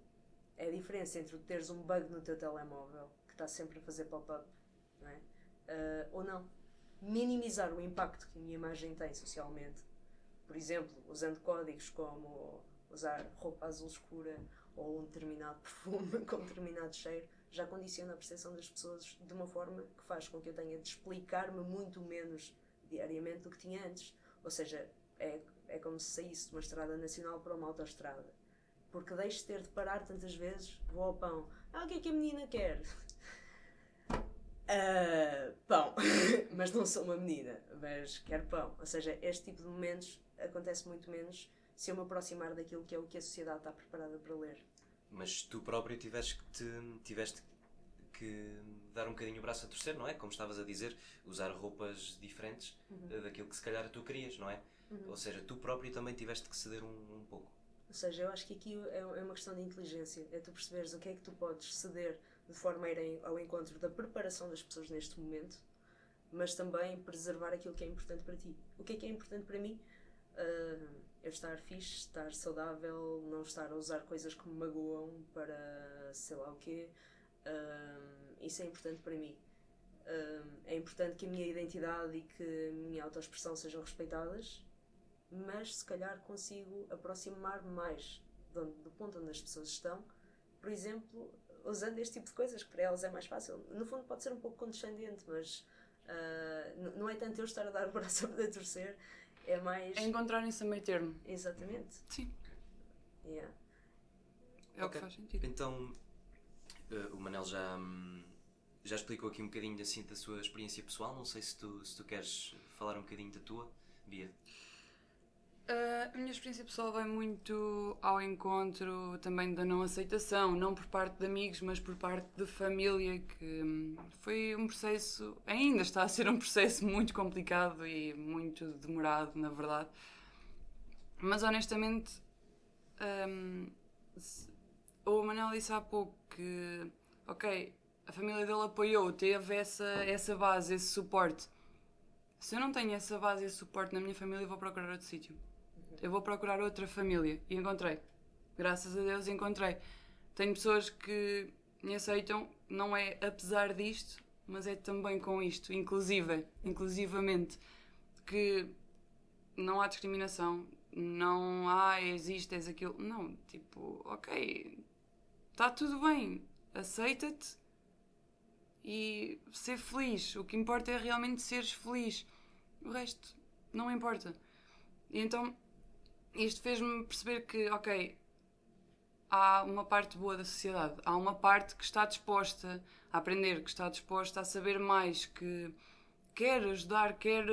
é a diferença entre teres um bug no teu telemóvel que está sempre a fazer pop-up não é? uh, ou não. Minimizar o impacto que a minha imagem tem socialmente. Por exemplo, usando códigos como usar roupa azul escura ou um determinado perfume com determinado cheiro já condiciona a percepção das pessoas de uma forma que faz com que eu tenha de explicar-me muito menos diariamente do que tinha antes. Ou seja, é, é como se saísse de uma estrada nacional para uma autoestrada. Porque deixo de ter de parar tantas vezes, vou ao pão. Ah, o que é que a menina quer? Uh, pão. mas não sou uma menina, mas quero pão. Ou seja, este tipo de momentos acontece muito menos se eu me aproximar daquilo que é o que a sociedade está preparada para ler. Mas tu próprio tiveste que, te, tiveste que dar um bocadinho o braço a torcer, não é? Como estavas a dizer, usar roupas diferentes uhum. Eh, daquilo que se calhar tu querias, não é? Uhum. Ou seja, tu próprio também tiveste que ceder um, um, pouco. Ou seja, eu acho que aqui é, é uma questão de inteligência, é tu perceberes o que é que tu podes ceder de forma a ir ao encontro da preparação das pessoas neste momento, mas também preservar aquilo que é importante para ti. O que é que é importante para mim? Uh, eu estar fixe, estar saudável, não estar a usar coisas que me magoam para sei lá o quê. Um, isso é importante para mim. Um, é importante que a minha identidade e que a minha autoexpressão sejam respeitadas, mas se calhar consigo aproximar-me mais do, do ponto onde as pessoas estão, por exemplo, usando este tipo de coisas, que para elas é mais fácil. No fundo, pode ser um pouco condescendente, mas uh, não é tanto eu estar a dar o braço a poder torcer, é mais. É encontrarem-se a meio termo. Exatamente. Sim. Yeah. É okay. o que faz sentido. Então, uh, o Manel já, um, já explicou aqui um bocadinho assim da sua experiência pessoal. Não sei se tu, se tu queres falar um bocadinho da tua, Bia. Uh, a minha experiência pessoal vai muito ao encontro também da não aceitação, não por parte de amigos, mas por parte de família, que um, foi um processo, ainda está a ser um processo muito complicado e muito demorado, na verdade. Mas honestamente, um, o Manel disse há pouco que, ok, a família dele apoiou, teve essa, essa base, esse suporte. Se eu não tenho essa base, esse suporte na minha família, vou procurar outro sítio eu vou procurar outra família. E encontrei. Graças a Deus encontrei. Tenho pessoas que me aceitam, não é apesar disto, mas é também com isto, inclusive, inclusivamente, que não há discriminação, não há existe, és aquilo. Não, tipo, ok, está tudo bem, aceita-te e ser feliz. O que importa é realmente seres feliz. O resto não importa. E então isto fez-me perceber que, ok, há uma parte boa da sociedade, há uma parte que está disposta a aprender, que está disposta a saber mais, que quer ajudar, quer.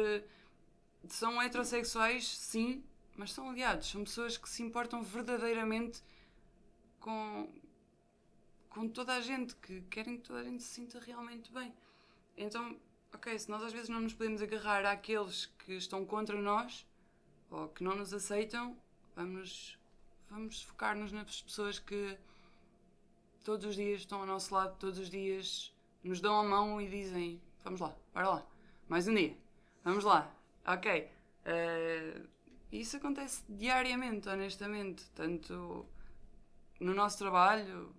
São heterossexuais, sim, mas são aliados, são pessoas que se importam verdadeiramente com, com toda a gente, que querem que toda a gente se sinta realmente bem. Então, ok, se nós às vezes não nos podemos agarrar àqueles que estão contra nós, ou que não nos aceitam, vamos, vamos focar-nos nas pessoas que todos os dias estão ao nosso lado, todos os dias nos dão a mão e dizem: Vamos lá, bora lá, mais um dia, vamos lá, ok. Uh, isso acontece diariamente, honestamente, tanto no nosso trabalho.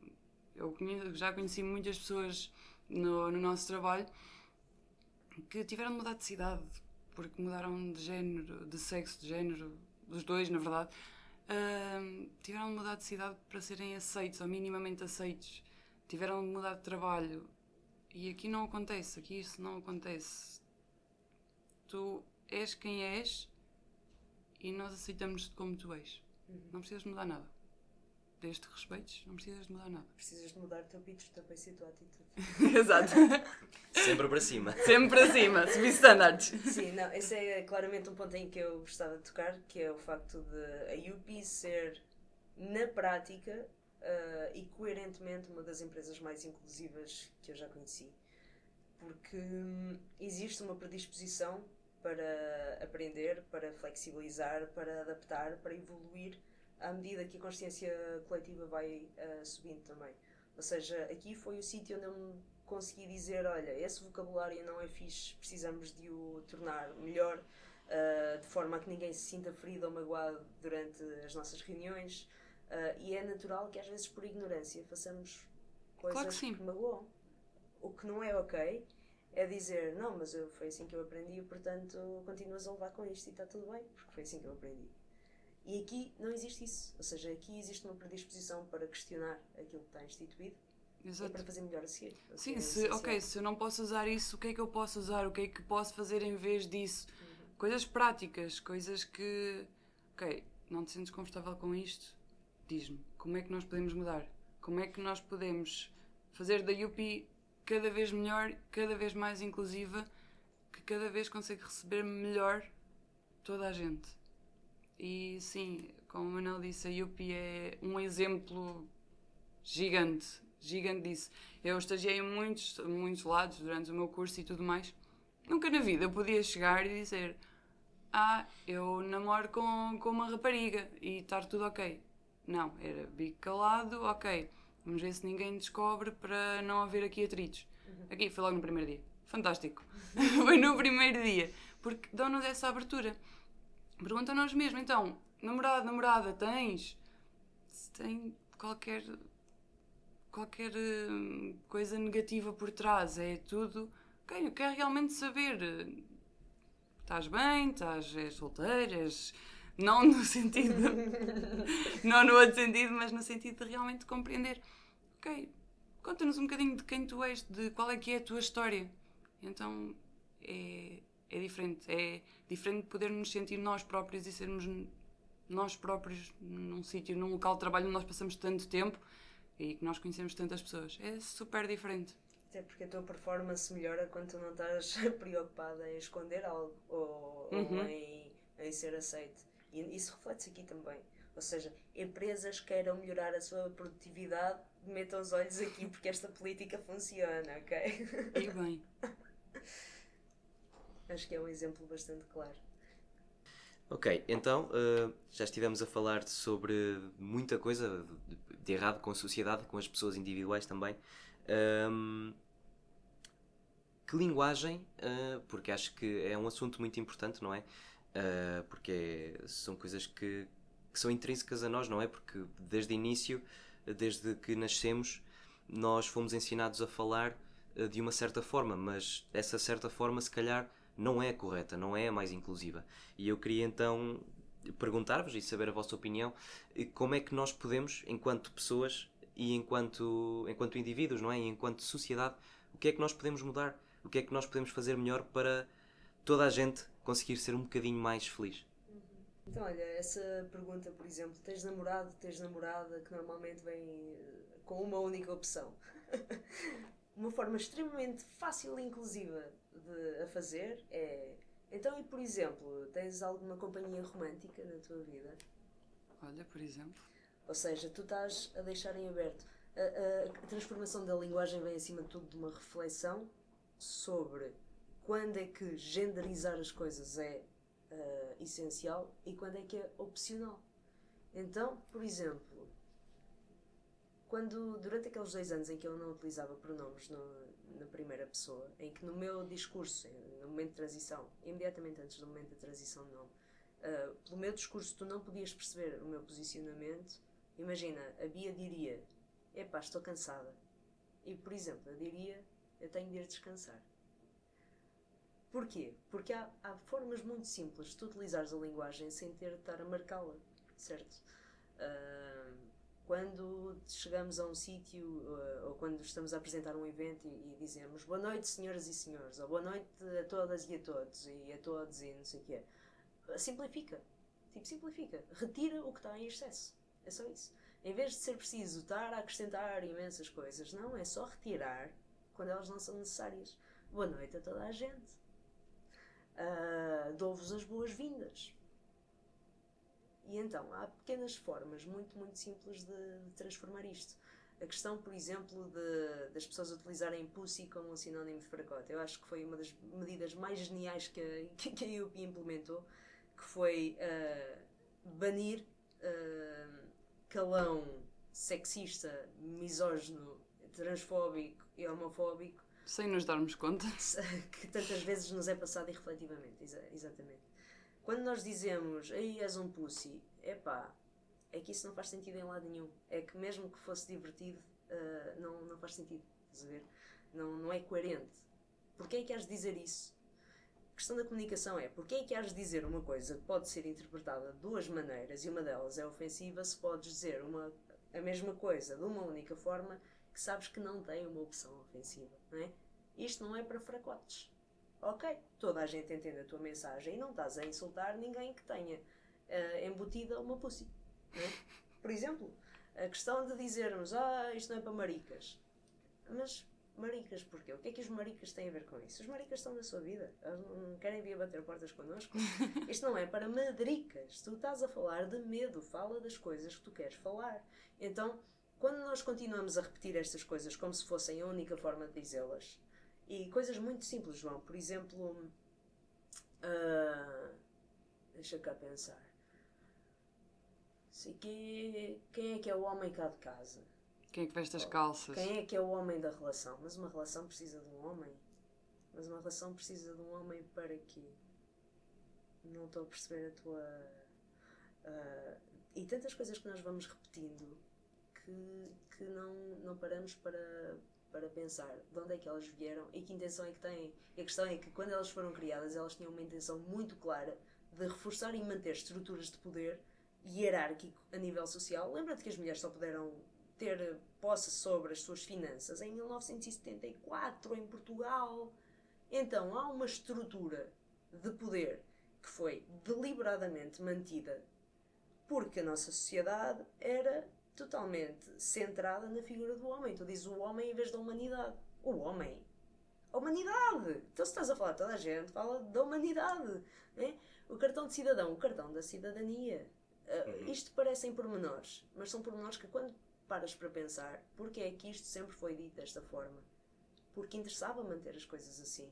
Eu conheço, já conheci muitas pessoas no, no nosso trabalho que tiveram de mudar de cidade porque mudaram de género, de sexo, de género, dos dois, na verdade, uh, tiveram de mudar de cidade para serem aceitos, ou minimamente aceitos. Tiveram de mudar de trabalho. E aqui não acontece, aqui isso não acontece. Tu és quem és e nós aceitamos-te como tu és. Uhum. Não precisas mudar nada. Desde que respeites, não precisas de mudar nada. Precisas de mudar o teu pitch também e a tua atitude. Exato. Sempre para cima. Sempre para cima, subir standards. Sim, não, esse é claramente um ponto em que eu gostava de tocar, que é o facto de a UP ser, na prática uh, e coerentemente, uma das empresas mais inclusivas que eu já conheci. Porque hum, existe uma predisposição para aprender, para flexibilizar, para adaptar, para evoluir à medida que a consciência coletiva vai uh, subindo também. Ou seja, aqui foi o sítio onde eu me consegui dizer: olha, esse vocabulário não é fixe, precisamos de o tornar melhor, uh, de forma a que ninguém se sinta ferido ou magoado durante as nossas reuniões. Uh, e é natural que às vezes por ignorância façamos coisas claro que, que magoam. O que não é ok é dizer, não, mas eu, foi assim que eu aprendi, portanto continuas a levar com isto e está tudo bem, porque foi assim que eu aprendi. E aqui não existe isso. Ou seja, aqui existe uma predisposição para questionar aquilo que está instituído Exato. e para fazer melhor a seguir. Sim, se, ok, se eu não posso usar isso, o que é que eu posso usar? O que é que posso fazer em vez disso? Uhum. Coisas práticas, coisas que. Ok, não te sentes confortável com isto? Diz-me. Como é que nós podemos mudar? Como é que nós podemos fazer da UP cada vez melhor, cada vez mais inclusiva, que cada vez consegue receber melhor toda a gente. E sim, como o Manel disse, a Yupi é um exemplo gigante, gigante disso. Eu estagiei em muitos, muitos lados durante o meu curso e tudo mais. Nunca na vida eu podia chegar e dizer ah, eu namoro com, com uma rapariga e estar tudo ok. Não, era bico calado, ok Vamos ver se ninguém descobre para não haver aqui atritos. Uhum. Aqui foi logo no primeiro dia. Fantástico. foi no primeiro dia. Porque dão-nos essa abertura. Perguntam-nos mesmo, então, namorado, namorada, tens? Se tem qualquer qualquer hum, coisa negativa por trás, é tudo. Ok, eu quero realmente saber. Estás bem? Estás solteira? És não no sentido. não no outro sentido, mas no sentido de realmente compreender. Ok, conta-nos um bocadinho de quem tu és, de qual é que é a tua história. Então é, é diferente. É diferente podermos sentir nós próprios e sermos nós próprios num sítio, num local de trabalho onde nós passamos tanto tempo e que nós conhecemos tantas pessoas. É super diferente. Até porque a tua performance melhora quando tu não estás preocupada em esconder algo ou, uhum. ou em, em ser aceite. E isso reflete-se aqui também. Ou seja, empresas queiram melhorar a sua produtividade, metam os olhos aqui porque esta política funciona, ok? E bem. Acho que é um exemplo bastante claro. Ok, então uh, já estivemos a falar sobre muita coisa de, errado com a sociedade, com as pessoas individuais também. Um, que linguagem, uh, porque acho que é um assunto muito importante, não é? uh, porque são coisas que, que, são intrínsecas a nós, não é? Porque desde o início, desde que nascemos, nós fomos ensinados a falar de uma certa forma, mas essa certa forma, se calhar, não é correta, não é a mais inclusiva. E eu queria então perguntar-vos e saber a vossa opinião, como é que nós podemos, enquanto pessoas e enquanto, enquanto indivíduos, não é? E enquanto sociedade, o que é que nós podemos mudar? O que é que nós podemos fazer melhor para toda a gente conseguir ser um bocadinho mais feliz. Uhum. Então, olha, essa pergunta, por exemplo, tens namorado, tens namorada, que normalmente vem eh, com uma única opção. uma forma extremamente fácil e inclusiva de a fazer é. Então, e por exemplo, tens alguma companhia romântica na tua vida? Olha, por exemplo. Ou seja, tu estás a deixar em aberto. A, a, a transformação da linguagem vem acima de tudo de uma reflexão sobre quando é que genderizar as coisas é uh, essencial e quando é que é opcional. Então, por exemplo, quando durante aqueles dois anos em que eu não utilizava pronomes no, na primeira pessoa, em que no meu discurso, no momento de transição, imediatamente antes do momento da transição nome, uh, pelo meu discurso tu não podias perceber o meu posicionamento, imagina, a Bia diria: Epá, estou cansada. E, por exemplo, eu diria: Eu tenho de ir descansar. Porquê? Porque há, há formas muito simples de tu utilizares a linguagem sem ter de estar a marcá-la, certo? Uh, quando chegamos a um sítio uh, ou quando estamos a apresentar um evento e, e, dizemos boa noite, senhoras e senhores, ou boa noite a todas e a todos, e a todos e não sei o quê, simplifica. Tipo, simplifica. Retira o que está em excesso. É só isso. Em vez de ser preciso estar a acrescentar imensas coisas, não, é só retirar quando elas não são necessárias. Boa noite a toda a gente. Uh, Dou-vos as boas-vindas. E então, há pequenas formas muito, muito simples de, de transformar isto. A questão, por exemplo, de, das pessoas utilizarem pussy como um sinónimo de fracote. Eu acho que foi uma das medidas mais geniais que a, que a IUP implementou, que foi uh, banir uh, calão sexista, misógino, transfóbico e homofóbico. Sem nos darmos conta. Que tantas vezes nos é passado irrefletivamente, exa exatamente. Quando nós dizemos, aí és um pussy, epá, é que isso não faz sentido em lado nenhum. É que mesmo que fosse divertido, uh, não, não faz sentido. Ver? Não, não é coerente. Porquê é que has de dizer isso? A questão da comunicação é porquê é que has de dizer uma coisa que pode ser interpretada de duas maneiras e uma delas é ofensiva se podes dizer uma, a mesma coisa de uma única forma que sabes que não tem uma opção ofensiva, não é? Isto não é para fracotes. Ok, toda a gente entende a tua mensagem e não estás a insultar ninguém que tenha uh, embutida uma pussy. É? Por exemplo, a questão de dizermos ah, isto não é para maricas. Mas maricas porquê? O que é que os maricas têm a ver com isso? Os maricas estão na sua vida. não querem vir bater portas connosco. Isto não é para madricas. Tu estás a falar de medo. Fala das coisas que tu queres falar. Então, quando nós continuamos a repetir estas coisas como se fossem a única forma de dizê-las, e coisas muito simples, João. Por exemplo, uh, deixa cá pensar. Sei que quem é que é o homem cá de casa? Quem é que veste as calças? Quem é que é o homem da relação? Mas uma relação precisa de um homem? Mas uma relação precisa de um homem para quê? Não estou a perceber a tua. Uh, e tantas coisas que nós vamos repetindo que, que não, não paramos para, para pensar de onde é que elas vieram e que intenção é que têm. E a questão é que quando elas foram criadas, elas tinham uma intenção muito clara de reforçar e manter estruturas de poder hierárquico a nível social. Lembra-te que as mulheres só puderam ter posse sobre as suas finanças em 1974 em Portugal. Então há uma estrutura de poder que foi deliberadamente mantida porque a nossa sociedade era totalmente centrada na figura do homem. Tu dizes o homem em vez da humanidade. O homem. A humanidade! Então, se estás a falar de toda a gente, fala da humanidade. Né? O cartão de cidadão, o cartão da cidadania. Uh. Isto parecem pormenores, mas são pormenores que, quando paras para pensar, porque é que isto sempre foi dito desta forma? Porque interessava manter as coisas assim.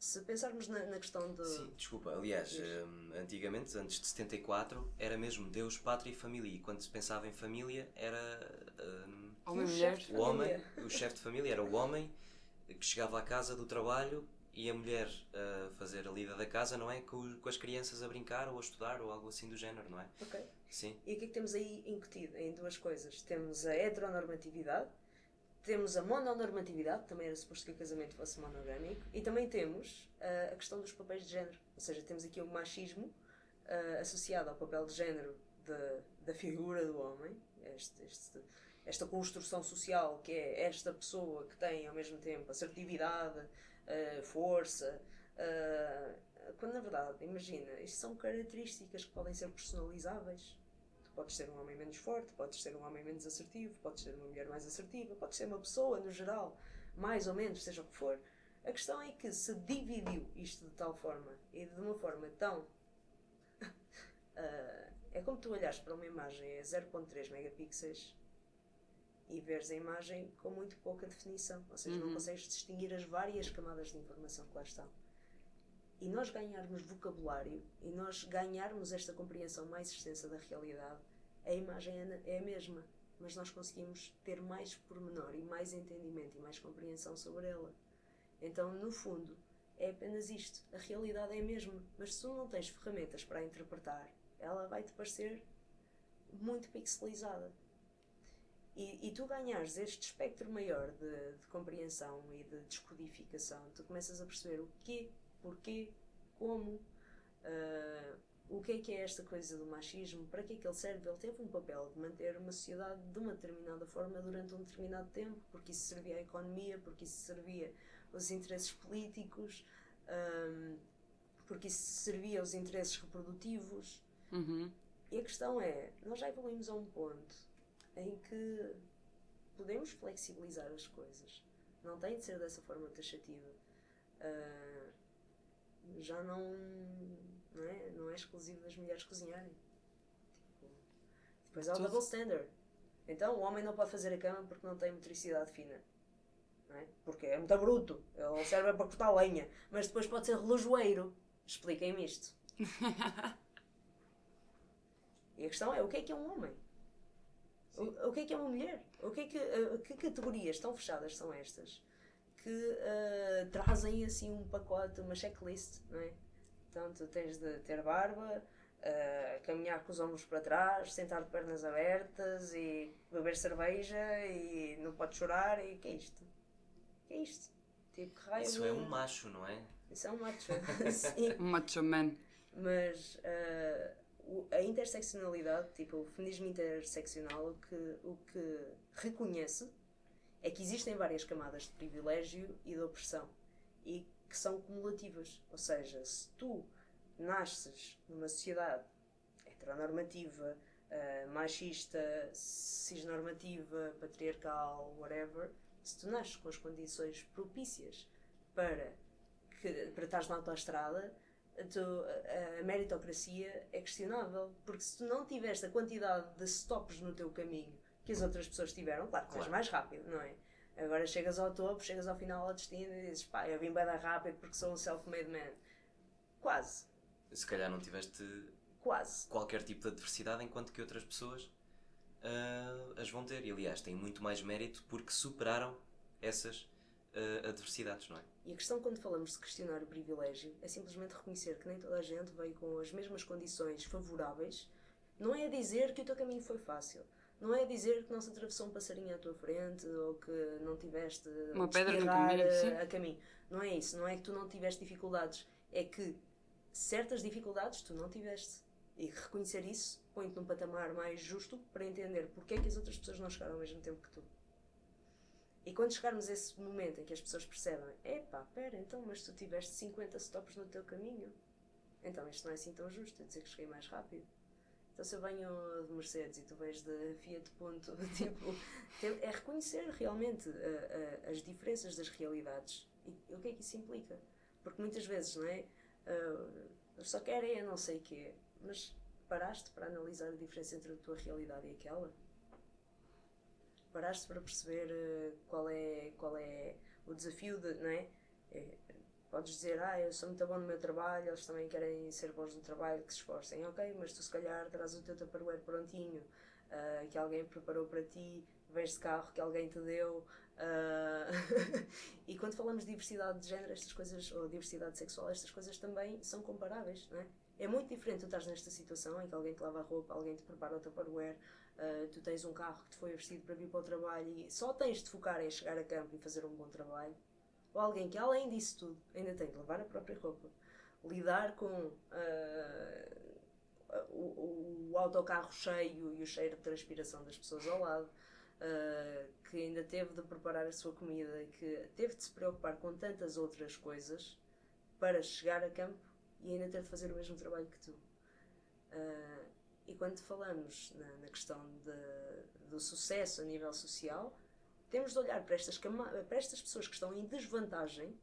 Se pensarmos na, na questão do. Sim, desculpa, aliás, um, antigamente, antes de 74, era mesmo Deus, pátria e família. E quando se pensava em família, era. Um, homem, mulher. O homem, o chefe de família era o homem que chegava à casa do trabalho e a mulher a fazer a lida da casa, não é? Com, com, as crianças a brincar ou a estudar ou algo assim do género, não é? Ok. Sim. E o que é que temos aí incutido? Em duas coisas. Temos a heteronormatividade temos a mononormatividade, também era suposto que o casamento fosse monogâmico, e também temos uh, a questão dos papéis de género. Ou seja, temos aqui o machismo uh, associado ao papel de género de, da figura do homem, este, este, esta construção social que é esta pessoa que tem ao mesmo tempo assertividade, uh, força. quando na verdade, imagina, isto são características que podem ser personalizáveis Podes ser um homem menos forte, podes ser um homem menos assertivo, podes ser uma mulher mais assertiva, podes ser uma pessoa, no geral, mais ou menos, seja o que for. A questão é que se dividiu isto de tal forma e de uma forma tão. uh, é como tu olhares para uma imagem a 0.3 megapixels e veres a imagem com muito pouca definição, ou seja, uhum. não consegues distinguir as várias camadas de informação que lá estão. E nós ganharmos vocabulário e nós ganharmos esta compreensão mais extensa da realidade a imagem é, é a mesma, mas nós conseguimos ter mais pormenor e mais entendimento e mais compreensão sobre ela. Então, no fundo, é apenas isto. A realidade é a mesma, mas se tu não tens ferramentas para a interpretar, ela vai-te parecer muito pixelizada. E, e, tu ganhares este espectro maior de, de, compreensão e de descodificação, tu começas a perceber o quê, porquê, como, uh, o que é que é esta coisa do machismo, para que é que ele serve? Ele teve um papel de manter uma sociedade de uma determinada forma durante um determinado tempo, porque isso servia à economia, porque isso servia aos interesses políticos, um, porque isso servia aos interesses reprodutivos. Uhum. E a questão é, nós já evoluímos a um ponto em que podemos flexibilizar as coisas. Não tem de ser dessa forma taxativa. Uh, já não, não, é, não é exclusivo das mulheres cozinharem. Tipo, depois há o double standard. Então o homem não pode fazer a cama porque não tem motricidade fina. Não é? Porque é muito bruto. Ele serve para cortar lenha. Mas depois pode ser relojoeiro. Expliquem-me isto. e a questão é: o que é que é um homem? O, o, que é que é uma mulher? O que, é que, uh, que categorias tão fechadas são estas que uh, trazem assim um pacote, uma checklist, não é? Então tu tens de ter barba, uh, caminhar com os ombros para trás, sentar de pernas abertas e beber cerveja e não podes chorar e que é isto? Que é isto? Tipo, que raio Isso é um macho, não é? Isso é um macho. um macho man. Mas uh, a interseccionalidade, tipo, o feminismo interseccional, o que, o que reconhece é que existem várias camadas de privilégio e de opressão e que são cumulativas. Ou seja, se tu nasces numa sociedade heteronormativa, uh, machista, cisnormativa, patriarcal, whatever, se tu nasces com as condições propícias para, que, para estares na autoestrada, a, a meritocracia é questionável. Porque se tu não tiveres a quantidade de stops no teu caminho que as outras pessoas tiveram, claro que claro. mais rápido, não é? Agora chegas ao topo, chegas ao final ao destino e dizes, pá, eu vim bem rápido porque sou um self-made man. Quase. Se calhar não tiveste Quase. qualquer tipo de adversidade, enquanto que outras pessoas uh, as vão ter. E aliás, têm muito mais mérito porque superaram essas uh, adversidades, não é? E a questão quando falamos de questionar o privilégio é simplesmente reconhecer que nem toda a gente veio com as mesmas condições favoráveis. Não é dizer que o teu caminho foi fácil. Não é dizer que não se atravessou um passarinho à tua frente ou que não tiveste uma pedra no caminho, sim. a caminho. Não é isso. Não é que tu não tiveste dificuldades. É que certas dificuldades tu não tiveste. E reconhecer isso põe-te num patamar mais justo para entender porque é que as outras pessoas não chegaram ao mesmo tempo que tu. E quando chegarmos a esse momento em que as pessoas percebem, epá, pera, então, mas tu tiveste 50 stops no teu caminho, então isto não é assim tão justo, é dizer que cheguei mais rápido. Então se eu venho de Mercedes e tu vens de Fiat Ponto, tipo, é reconhecer realmente uh, uh, as diferenças das realidades e, o que é que isso implica. Porque muitas vezes, não é? Uh, só querem a não sei o quê, mas paraste para analisar a diferença entre a tua realidade e aquela? Paraste para perceber qual é, qual é o desafio de, não é? Podes dizer, ah, eu sou muito bom no meu trabalho, eles também querem ser bons no trabalho, que se esforcem. Ok, mas tu se calhar traz o teu tupperware prontinho, uh, que alguém preparou para ti, vens de carro que alguém te deu. Uh... e quando falamos de diversidade de género, estas coisas, ou diversidade sexual, estas coisas também são comparáveis, não é? É muito diferente tu estás nesta situação em que alguém te lava a roupa, alguém te prepara o tupperware, uh, tu tens um carro que te foi oferecido para vir para o trabalho e só tens de focar em chegar a campo e fazer um bom trabalho ou alguém que, além disso tudo, ainda tem de lavar a própria roupa, lidar com uh, o, o, autocarro cheio e o cheiro de transpiração das pessoas ao lado, uh, que ainda teve de preparar a sua comida, que teve de se preocupar com tantas outras coisas para chegar a campo e ainda ter de fazer o mesmo trabalho que tu. Uh, e quando falamos na, na questão de, do sucesso a nível social, temos de olhar para estas, para estas pessoas que estão em desvantagem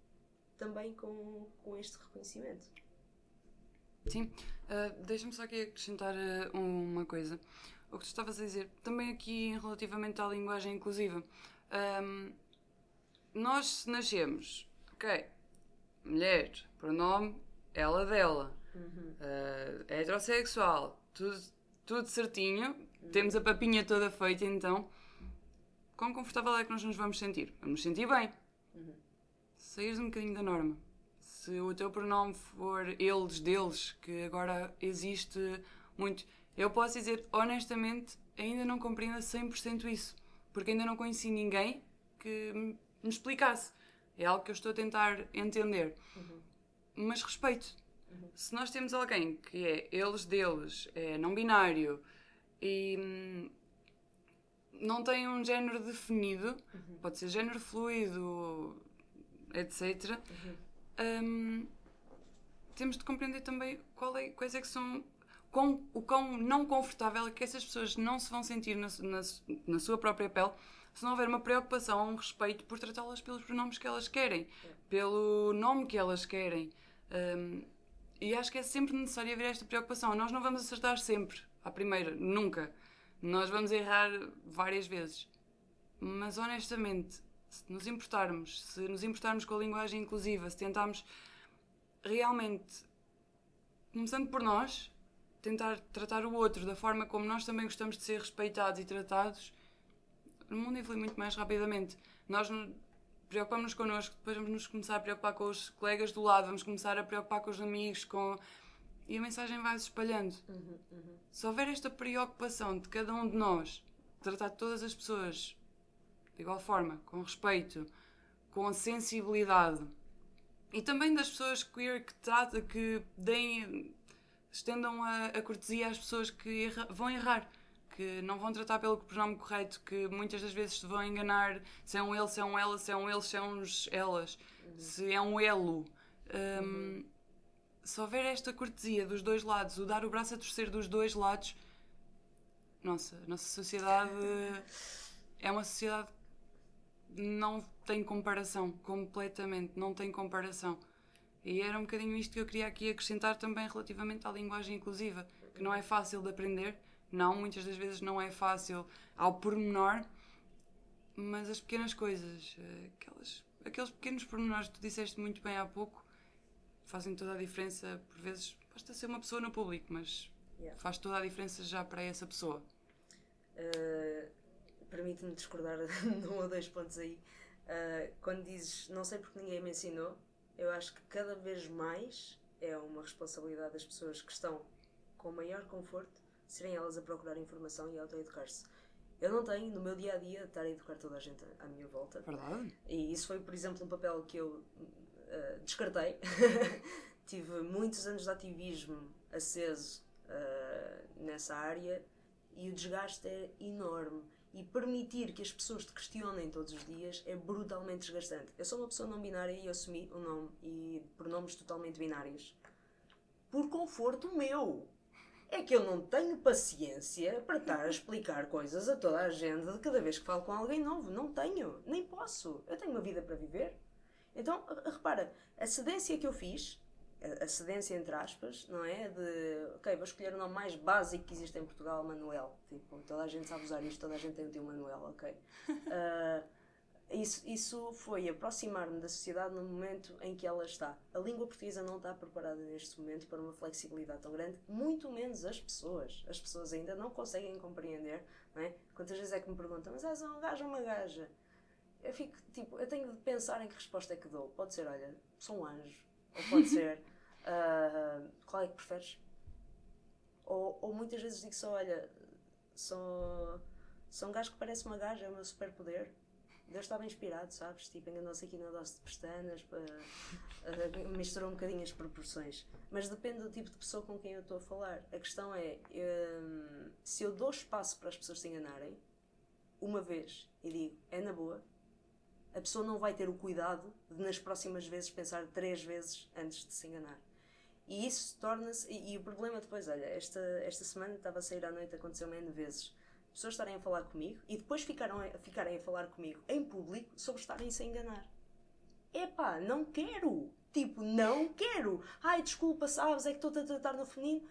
também com, com este reconhecimento. Sim, uh, deixa-me só aqui acrescentar uh, uma coisa. O que tu estavas a dizer, também aqui relativamente à linguagem inclusiva. Um, nós nascemos, ok, mulher, pronome, ela dela, uhum. uh, heterossexual, tudo, tudo certinho, uhum. temos a papinha toda feita então quão confortável é que nós nos vamos sentir? Vamos nos sentir bem. Uhum. Saíres um bocadinho da norma. Se o teu pronome for eles, deles, que agora existe muito. Eu posso dizer, honestamente, ainda não compreendo a 100% isso. Porque ainda não conheci ninguém que me explicasse. É algo que eu estou a tentar entender. Uhum. Mas respeito. Uhum. Se nós temos alguém que é eles, deles, é não binário e hum, não tem um género definido, uhum. pode ser género fluido, etc. Uhum. Um, temos de compreender também é, quais é que são. quão, o quão não confortável é que essas pessoas não se vão sentir na, na, na sua própria pele se não houver uma preocupação, um respeito por tratá-las pelos pronomes que elas querem, é. pelo nome que elas querem. Um, e acho que é sempre necessário haver esta preocupação. Nós não vamos acertar sempre, à primeira, nunca. Nós vamos errar várias vezes. Mas honestamente, se nos importarmos, se nos importarmos com a linguagem inclusiva, se tentarmos realmente, começando por nós, tentar tratar o outro da forma como nós também gostamos de ser respeitados e tratados, o mundo evolui muito mais rapidamente. Nós preocupamos-nos connosco, depois vamos nos começar a preocupar com os colegas do lado, vamos começar a preocupar com os amigos, com... e a mensagem vai se espalhando. Uhum, uhum. Se houver esta preocupação de cada um de nós, tratar todas as pessoas de igual forma, com respeito, com sensibilidade, e também das pessoas queer que trata, que deem, estendam a, a cortesia às pessoas que erra, vão errar que não vão tratar pelo pronome correto, que muitas das vezes se vão enganar se é um ele, se é um ela, se é um ele, se é uns elas, uhum. se é um elo. Um. Se houver esta cortesia dos dois lados, o dar o braço a torcer dos dois lados, nossa, a nossa sociedade é uma sociedade que não tem comparação, completamente, não tem comparação. E era um bocadinho isto que eu queria aqui acrescentar também relativamente à linguagem inclusiva, que não é fácil de aprender, não, muitas das vezes não é fácil ao pormenor, mas as pequenas coisas, eh, aquelas, aqueles pequenos pormenores que tu disseste muito bem há pouco, fazem toda a diferença. Por vezes, basta ser uma pessoa no público, mas yeah. faz toda a diferença já para essa pessoa. Uh, Permite-me discordar num ou dois pontos aí. Uh, quando dizes não sei porque ninguém me ensinou, eu acho que cada vez mais é uma responsabilidade das pessoas que estão com maior conforto serem elas a procurar informação e a autoeducar-se. Eu não tenho, no meu dia a dia, estar a educar toda a gente à minha volta. Verdade. E isso foi, por exemplo, um papel que eu uh, descartei. Tive muitos anos de ativismo aceso uh, nessa área e o desgaste é enorme. E permitir que as pessoas te questionem todos os dias é brutalmente desgastante. Eu sou uma pessoa não binária e assumi o nome e pronomes totalmente binários. Por conforto meu é que eu não tenho paciência para estar a explicar coisas a toda a gente de cada vez que falo com alguém novo. Não tenho, nem posso. Eu tenho uma vida para viver. Então, repara, a cedência que eu fiz, a cedência entre aspas, não é? De, ok, vou escolher o nome mais básico que existe em Portugal, Manuel. Tipo, toda a gente sabe usar isto, toda a gente tem o teu Manuel, ok? Uh, isso, isso foi aproximar-me da sociedade no momento em que ela está. A língua portuguesa não está preparada neste momento para uma flexibilidade tão grande, muito menos as pessoas. As pessoas ainda não conseguem compreender. Não é? Quantas vezes é que me perguntam, mas és um gajo ou uma gaja? Eu fico tipo, eu tenho de pensar em que resposta é que dou. Pode ser, olha, sou um anjo. Ou pode ser, uh, qual é que preferes? Ou, ou muitas vezes digo só, olha, sou, sou um gajo que parece uma gaja, é o meu superpoder Deus estava inspirado, sabes? Tipo, enganou-se aqui na dose de pestanas, para, uh, misturou um bocadinho as proporções. Mas depende do tipo de pessoa com quem eu estou a falar. A questão é: um, se eu dou espaço para as pessoas se enganarem, uma vez, e digo, é na boa, a pessoa não vai ter o cuidado de nas próximas vezes pensar três vezes antes de se enganar. E isso torna-se. E, e, o problema depois, olha, esta, esta semana estava a sair à noite, aconteceu-me N vezes pessoas estarem a falar comigo e depois ficaram a, ficarem a falar comigo em público sobre estarem-se a enganar. Epá, não quero! Tipo, não quero! Ai, desculpa, sabes, é que estou-te a tratar no feminino.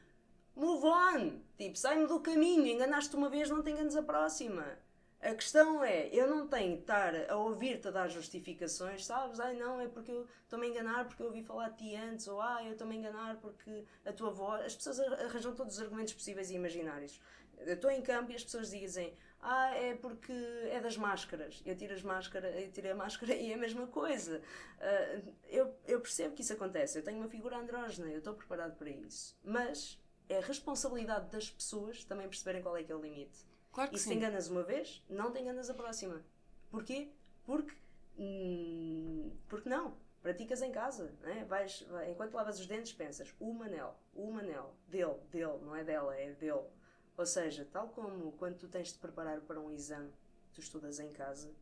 Move on! Tipo, sai-me do caminho, enganaste uma vez, não te enganes a próxima. A questão é, eu não tenho de estar a ouvir-te a dar justificações, sabes? Ai não, é porque eu estou-me a enganar porque eu ouvi falar de ti antes, ou ai, eu estou-me a enganar porque a tua voz. As pessoas arranjam todos os argumentos possíveis e imaginários. Eu estou em campo e as pessoas dizem ah, é porque é das máscaras. Eu tiro, as máscara, eu tiro a máscara e é a mesma coisa. Uh, eu, eu percebo que isso acontece. Eu tenho uma figura andrógena, eu estou preparado para isso. Mas é responsabilidade das pessoas também perceberem qual é que é o limite. Claro que e se te enganas uma vez, não te enganas a próxima. Porquê? Porque. Hum, porque não. Praticas em casa, né? Vais, vai, enquanto lavas os dentes, pensas: o Manel, o Manel, dele, dele, não é dela, é dele ou seja, tal como quando tu tens de preparar para um exame, tu estudas em casa,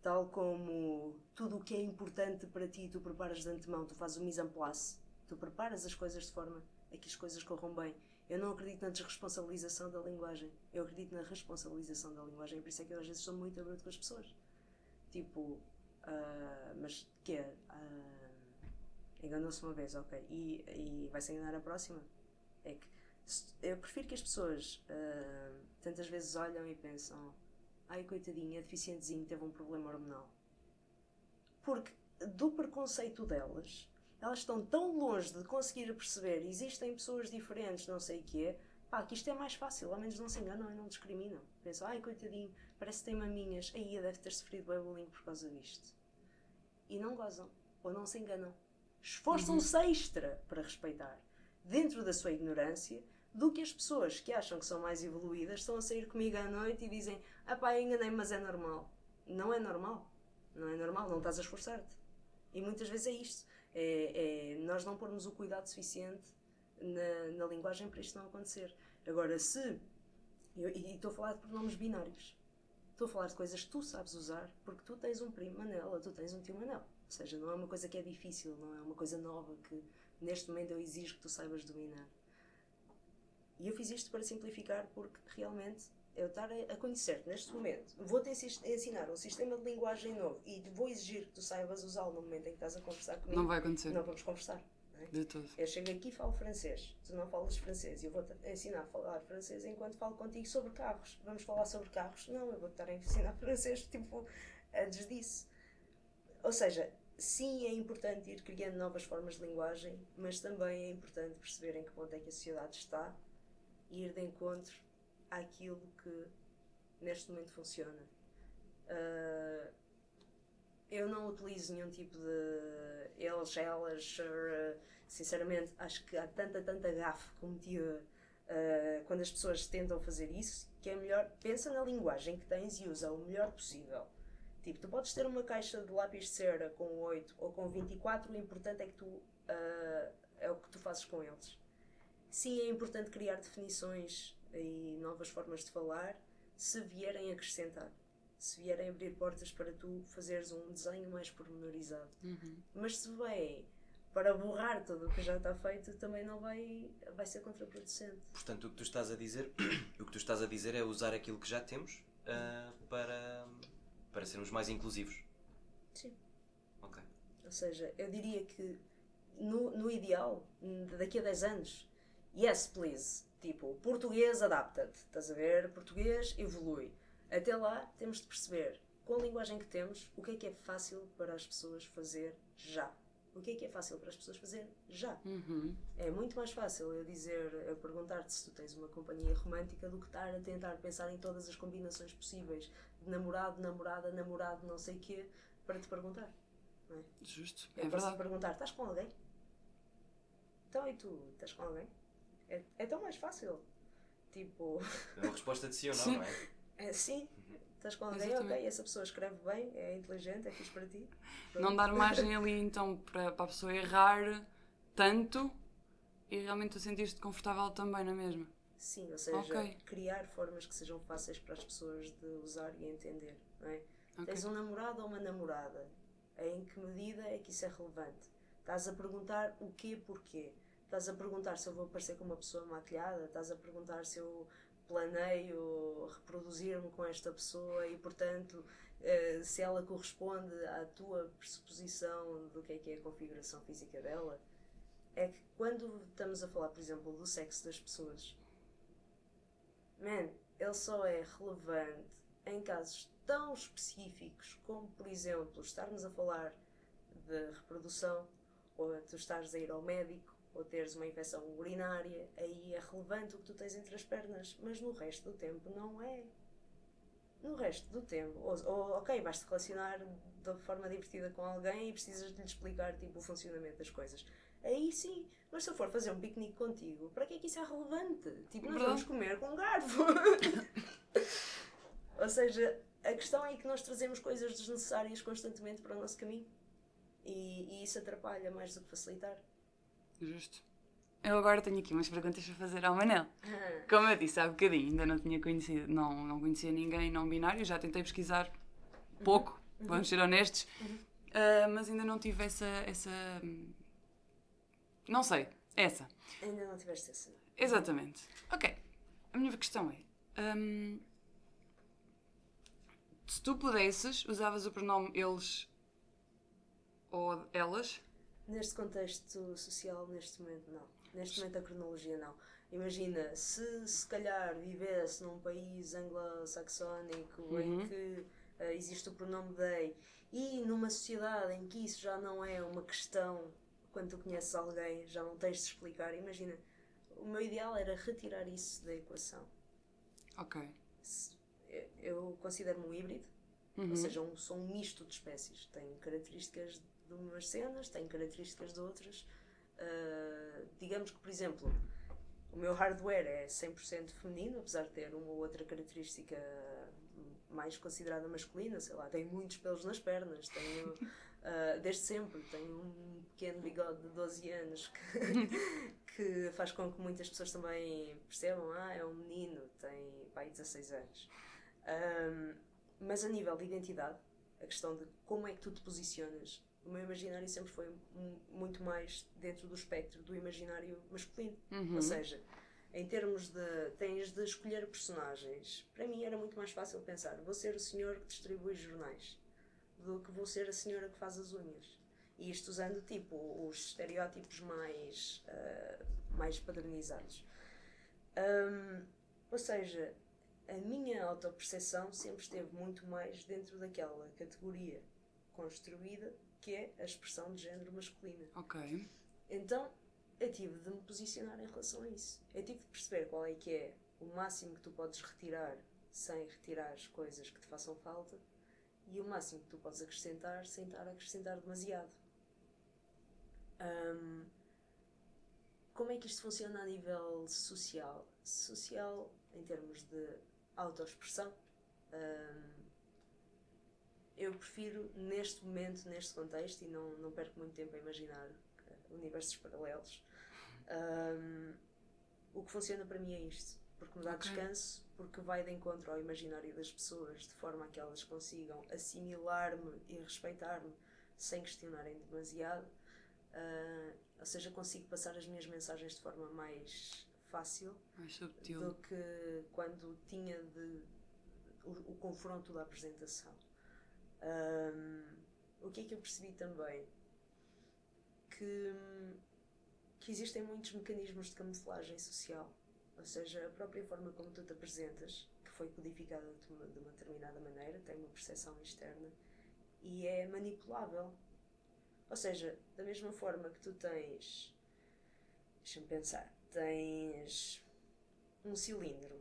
tal como tudo o que é importante para ti tu preparas de antemão, tu fazes o mise en place, tu preparas as coisas de forma a que as coisas corram bem. Eu não acredito na desresponsabilização da linguagem. Eu acredito na responsabilização da linguagem. Por isso é que eu às vezes sou muito aberto com as pessoas. Tipo, ah, mas que é? Ah, Enganou-se uma vez, ok. E, e vai-se enganar a próxima? É que eu prefiro que as pessoas ah, tantas vezes olham e pensam ai coitadinha, é deficientezinho, teve um problema hormonal. Porque do preconceito delas, elas estão tão longe de conseguir perceber existem pessoas diferentes, não sei o que é, pá, que isto é mais fácil, ao menos não se enganam e não discriminam. Pensam, ai coitadinho, parece que tem maminhas, aí deve ter sofrido bem bullying por causa disto. E não gozam, ou não se enganam. Esforçam-se extra para respeitar, dentro da sua ignorância, do que as pessoas que acham que são mais evoluídas estão a sair comigo à noite e dizem, ah pá, enganei-me, mas é normal. Não é normal. Não é normal, não estás a esforçar-te. E muitas vezes é isto. É, é nós não pormos o cuidado suficiente na, na linguagem para isto não acontecer. Agora, se. eu- E estou a falar de pronomes binários. Estou a falar de coisas que tu sabes usar porque tu tens um primo Manel ou tu tens um tio Manel. Ou seja, não é uma coisa que é difícil, não é uma coisa nova que neste momento eu exijo que tu saibas dominar. E eu fiz isto para simplificar porque realmente eu estar a conhecer-te neste momento, vou-te ensinar um sistema de linguagem novo e vou exigir que tu saibas usá-lo no momento em que estás a conversar comigo. Não vai acontecer. Não vamos conversar. não é? De todo. Eu chego aqui e falo francês, tu não falas francês, eu vou-te ensinar a falar francês enquanto falo contigo sobre carros. Vamos falar sobre carros? Não, eu vou-te estar a ensinar francês, tipo, antes disso. Ou seja, sim, é importante ir criando novas formas de linguagem, mas também é importante perceber em que ponto é que a sociedade está e ir de encontro àquilo que neste momento funciona. Ah, eu não utilizo nenhum tipo de eles, elas, uh, sinceramente, acho que há tanta, tanta gafe cometida uh, quando as pessoas tentam fazer isso, que é melhor, pensa na linguagem que tens e usa o melhor possível. Tipo, tu podes ter uma caixa de lápis de cera com 8 ou com 24, o importante é que tu, uh, é o que tu fazes com eles. Sim, é importante criar definições e novas formas de falar, se vierem acrescentar se vierem abrir portas para tu fazeres um desenho mais pormenorizado. Uhum. Mas se vem para borrar tudo o que já está feito, também não vai, vai ser contraproducente. Portanto, o que tu estás a dizer, o que tu estás a dizer é usar aquilo que já temos ah, para, para sermos mais inclusivos. Sim. Ok. Ou seja, eu diria que no, no ideal, daqui a 10 anos, yes please, tipo, português adapta-te, estás a ver? Português evolui. Até lá temos de perceber, com a linguagem que temos, o que é que é fácil para as pessoas fazer já. O que é que é fácil para as pessoas fazer já. Uhum. É muito mais fácil eu dizer, eu perguntar-te se tu tens uma companhia romântica do que estar a tentar pensar em todas as combinações possíveis de namorado, namorada, namorado, não sei o quê, para te perguntar. É? Justo. É te verdade. perguntar: estás com alguém? Então e tu? Estás com alguém? É, é tão mais fácil. Tipo, É uma resposta de sim ou não, Sim. não é? é sim, estás com alguém? Exatamente. Ok, essa pessoa escreve bem, é inteligente, é fixe para ti. Não dar margem ali então para, para a pessoa errar tanto e realmente tu sentir-te confortável também na mesma. Sim, ou seja, Ok. criar formas que sejam fáceis para as pessoas de usar e entender, não é? Ok. Tens um namorado ou uma namorada? Em que medida é que isso é relevante? Estás a perguntar o quê, porquê? Estás a perguntar se eu vou aparecer com uma pessoa maquilhada? Estás a perguntar se eu planeio reproduzir-me com esta pessoa e, portanto, eh, se ela corresponde à tua pressuposição do que é que é a configuração física dela? É que quando estamos a falar, por exemplo, do sexo das pessoas, man, ele só é relevante em casos tão específicos como, por exemplo, estarmos a falar de reprodução, ou tu estares a ir ao médico, ou teres uma infecção urinária, aí é relevante o que tu tens entre as pernas, mas no resto do tempo não é. No resto do tempo, ou, ou, ok, vais-te relacionar de forma divertida com alguém e precisas de lhe explicar tipo, o funcionamento das coisas. Aí sim, mas se eu for fazer um piquenique contigo, para que é que isso é relevante? Tipo, nós vamos comer com um garfo. Ou seja, a questão é que nós trazemos coisas desnecessárias constantemente para o nosso caminho. E, e isso atrapalha mais do que facilitar. Justo. Eu agora tenho aqui umas perguntas para fazer ao Manel. Como eu disse há bocadinho, ainda não tinha conhecido, não, não conhecia ninguém não binário, já tentei pesquisar pouco, vamos ser honestos, Ah, mas ainda não tive essa, essa. Não sei, Essa. Ainda não tiveste essa. Exatamente. Ok. A minha questão é. hum, se tu pudesses, usavas o pronome eles ou elas? Neste contexto social, neste momento, não. Neste momento, a cronologia, não. Imagina, se se calhar vivesse num país anglo-saxónico Uhum. em que eh, existe o pronome they e numa sociedade em que isso já não é uma questão quando tu conheces alguém, já não tens de explicar. Imagina, o meu ideal era retirar isso da equação. Ok. Eu considero-me um híbrido, Uhum. ou seja, um, sou um misto de espécies. Tenho características de umas cenas, tenho características de outras. Ah, digamos que, por exemplo, o meu hardware é 100% feminino, apesar de ter uma ou outra característica mais considerada masculina, sei lá, tenho muitos pelos nas pernas, tenho, ah, desde sempre, tenho um pequeno bigode de 12 anos que, que faz com que muitas pessoas também percebam, ah, é um menino, tem pai 16 anos. Ahm, mas a nível de identidade, a questão de como é que tu te posicionas, o meu imaginário sempre foi mu- muito mais dentro do espectro do imaginário masculino. Uhum. Ou seja, em termos de tens de escolher personagens, para mim era muito mais fácil pensar: vou ser o senhor que distribui jornais do que vou ser a senhora que faz as unhas. E isto usando tipo os estereótipos mais, ah, mais padronizados. Ahm, ou seja, a minha autoperceção sempre esteve muito mais dentro daquela categoria construída que é a expressão de género masculina. Ok. Então eu tive de me posicionar em relação a isso. Eu tive de perceber qual é que é o máximo que tu podes retirar sem retirar as coisas que te façam falta e o máximo que tu podes acrescentar sem estar a acrescentar demasiado. Ahm, como é que isto funciona a nível social? Social em termos de autoexpressão. Ahm, eu prefiro, neste momento, neste contexto, e não, não perco muito tempo a imaginar eh, universos paralelos, ahm, o que funciona para mim é isto. Porque me dá Ok. descanso, porque vai de encontro ao imaginário das pessoas, de forma a que elas consigam assimilar-me e respeitar-me sem questionarem demasiado. Ah, ou seja, consigo passar as minhas mensagens de forma mais fácil Mais subtil. do que quando tinha de o, o confronto da apresentação. Ahm, o que é que eu percebi também? Que, que existem muitos mecanismos de camuflagem social. Ou seja, a própria forma como tu te apresentas, que foi codificada de uma, de uma determinada maneira, tem uma percepção externa e é manipulável. Ou seja, da mesma forma que tu tens. Deixa-me pensar. Tens um cilindro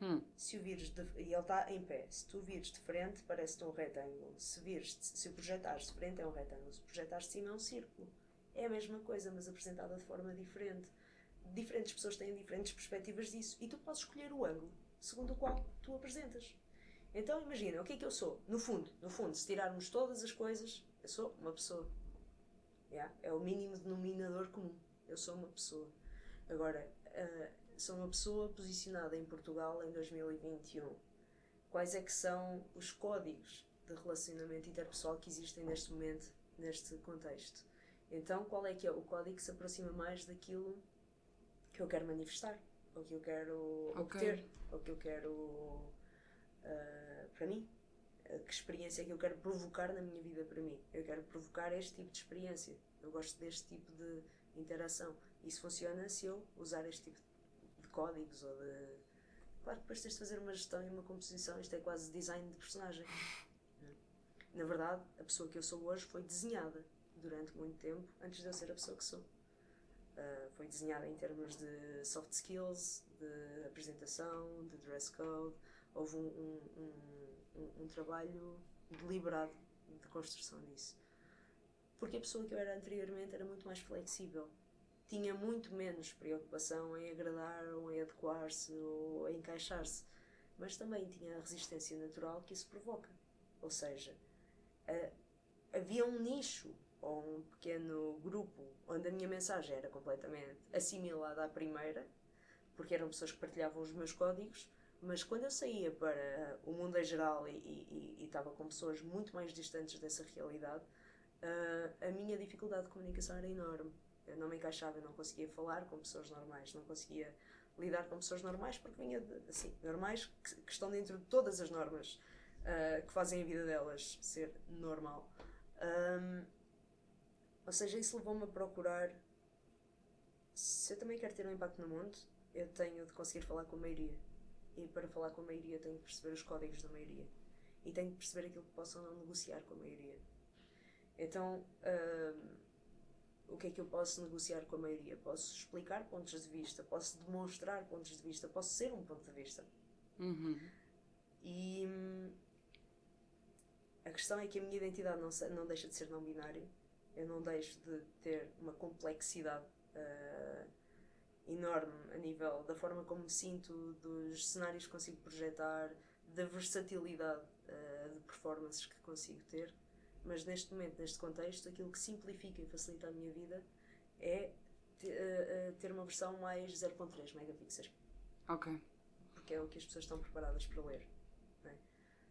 Hum. se o vires de, e ele está em pé, se tu vires de frente parece-te um retângulo, se vires de- se projetares de frente é um retângulo, se projetares de cima é um círculo. É a mesma coisa, mas apresentada de forma diferente. Diferentes pessoas têm diferentes perspectivas disso e tu podes escolher o ângulo segundo o qual tu apresentas. Então imagina, o que é que eu sou? No fundo, no fundo, se tirarmos todas as coisas, eu sou uma pessoa. Yeah? É o mínimo denominador comum. Eu sou uma pessoa. Agora, ah, sou uma pessoa posicionada em Portugal em 2021. Quais é que são os códigos de relacionamento interpessoal que existem neste momento, neste contexto? Então, qual é que é o código que se aproxima mais daquilo que eu quero manifestar? Ou que eu quero Ok. obter? Ou que eu quero ah, para mim? Ah, Que experiência é que eu quero provocar na minha vida para mim? Eu quero provocar este tipo de experiência. Eu gosto deste tipo de interação. Isso funciona se eu usar este tipo de códigos ou de. Claro que depois tens de fazer uma gestão e uma composição. Isto é quase design de personagem. Na verdade, a pessoa que eu sou hoje foi desenhada durante muito tempo antes de eu ser a pessoa que sou. Uh, foi desenhada em termos de soft skills, de apresentação, de dress code. Houve um, um, um, um, trabalho deliberado de construção disso. Porque a pessoa que eu era anteriormente era muito mais flexível. Tinha muito menos preocupação em agradar ou em adequar-se ou em encaixar-se. Mas também tinha a resistência natural que isso provoca. Ou seja, a- havia um nicho ou um pequeno grupo onde a minha mensagem era completamente assimilada à primeira, porque eram pessoas que partilhavam os meus códigos, mas quando eu saía para o mundo em geral e, estava com pessoas muito mais distantes dessa realidade, a minha dificuldade de comunicação era enorme. Eu não me encaixava, eu não conseguia falar com pessoas normais, não conseguia lidar com pessoas normais porque vinha de, assim, normais que, que estão dentro de todas as normas uh, que fazem a vida delas ser normal. Um, ou seja, isso levou-me a procurar se eu também quero ter um impacto no mundo, eu tenho de conseguir falar com a maioria. E para falar com a maioria, tenho de perceber os códigos da maioria. E tenho de perceber aquilo que possam não negociar com a maioria. Então, o que é que eu posso negociar com a maioria? Posso explicar pontos de vista, posso demonstrar pontos de vista, posso ser um ponto de vista. Uhum. E hum, a questão é que a minha identidade não, não deixa de ser não binário. Eu não deixo de ter uma complexidade uh, enorme a nível da forma como me sinto, dos cenários que consigo projetar, da versatilidade uh, de performances que consigo ter mas neste momento, neste contexto, aquilo que simplifica e facilita a minha vida é eh, eh, ter uma versão mais 0.3 megapixels. Ok. Porque é o que as pessoas estão preparadas para ler. É?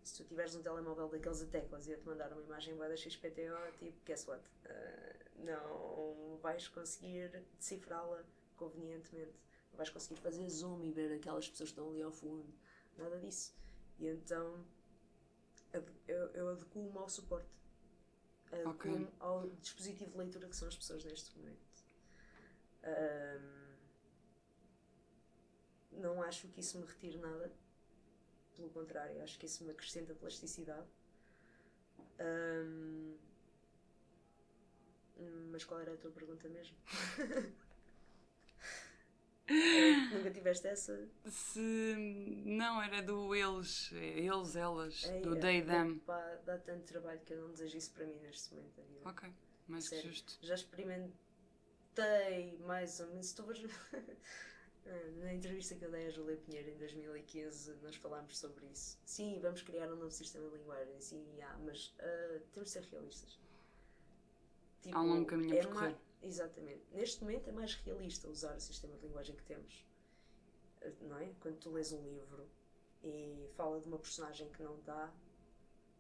Se tu tiveres um telemóvel daqueles a teclas e a te mandar uma imagem da XPTO, tipo, guess what? Uh, não vais conseguir decifrá-la convenientemente. Não vais conseguir fazer zoom e ver aquelas pessoas que estão ali ao fundo. Nada disso. E então eu, eu adequo-me ao suporte uh, okay. ao dispositivo de leitura que são as pessoas neste momento. Um, não acho que isso me retire nada, pelo contrário, acho que isso me acrescenta plasticidade. Um, mas qual era a tua pergunta mesmo? Nunca tiveste essa? Se não, era do eles, eles, elas, Ei, do é, they, them. Pá, dá tanto trabalho que eu não desejo isso para mim neste momento da vida. Ok, mas que justo. Já experimentei mais ou menos. Estou Na entrevista que eu dei a Júlia Pinheiro em 2015, nós falámos sobre isso. Sim, vamos criar um novo sistema de linguagem, sim, há, mas uh, temos de ser realistas. Tipo, há um longo caminho a é percorrer. Exatamente. Neste momento é mais realista usar o sistema de linguagem que temos. Eh, não é? Quando tu lês um livro e fala de uma personagem que não dá.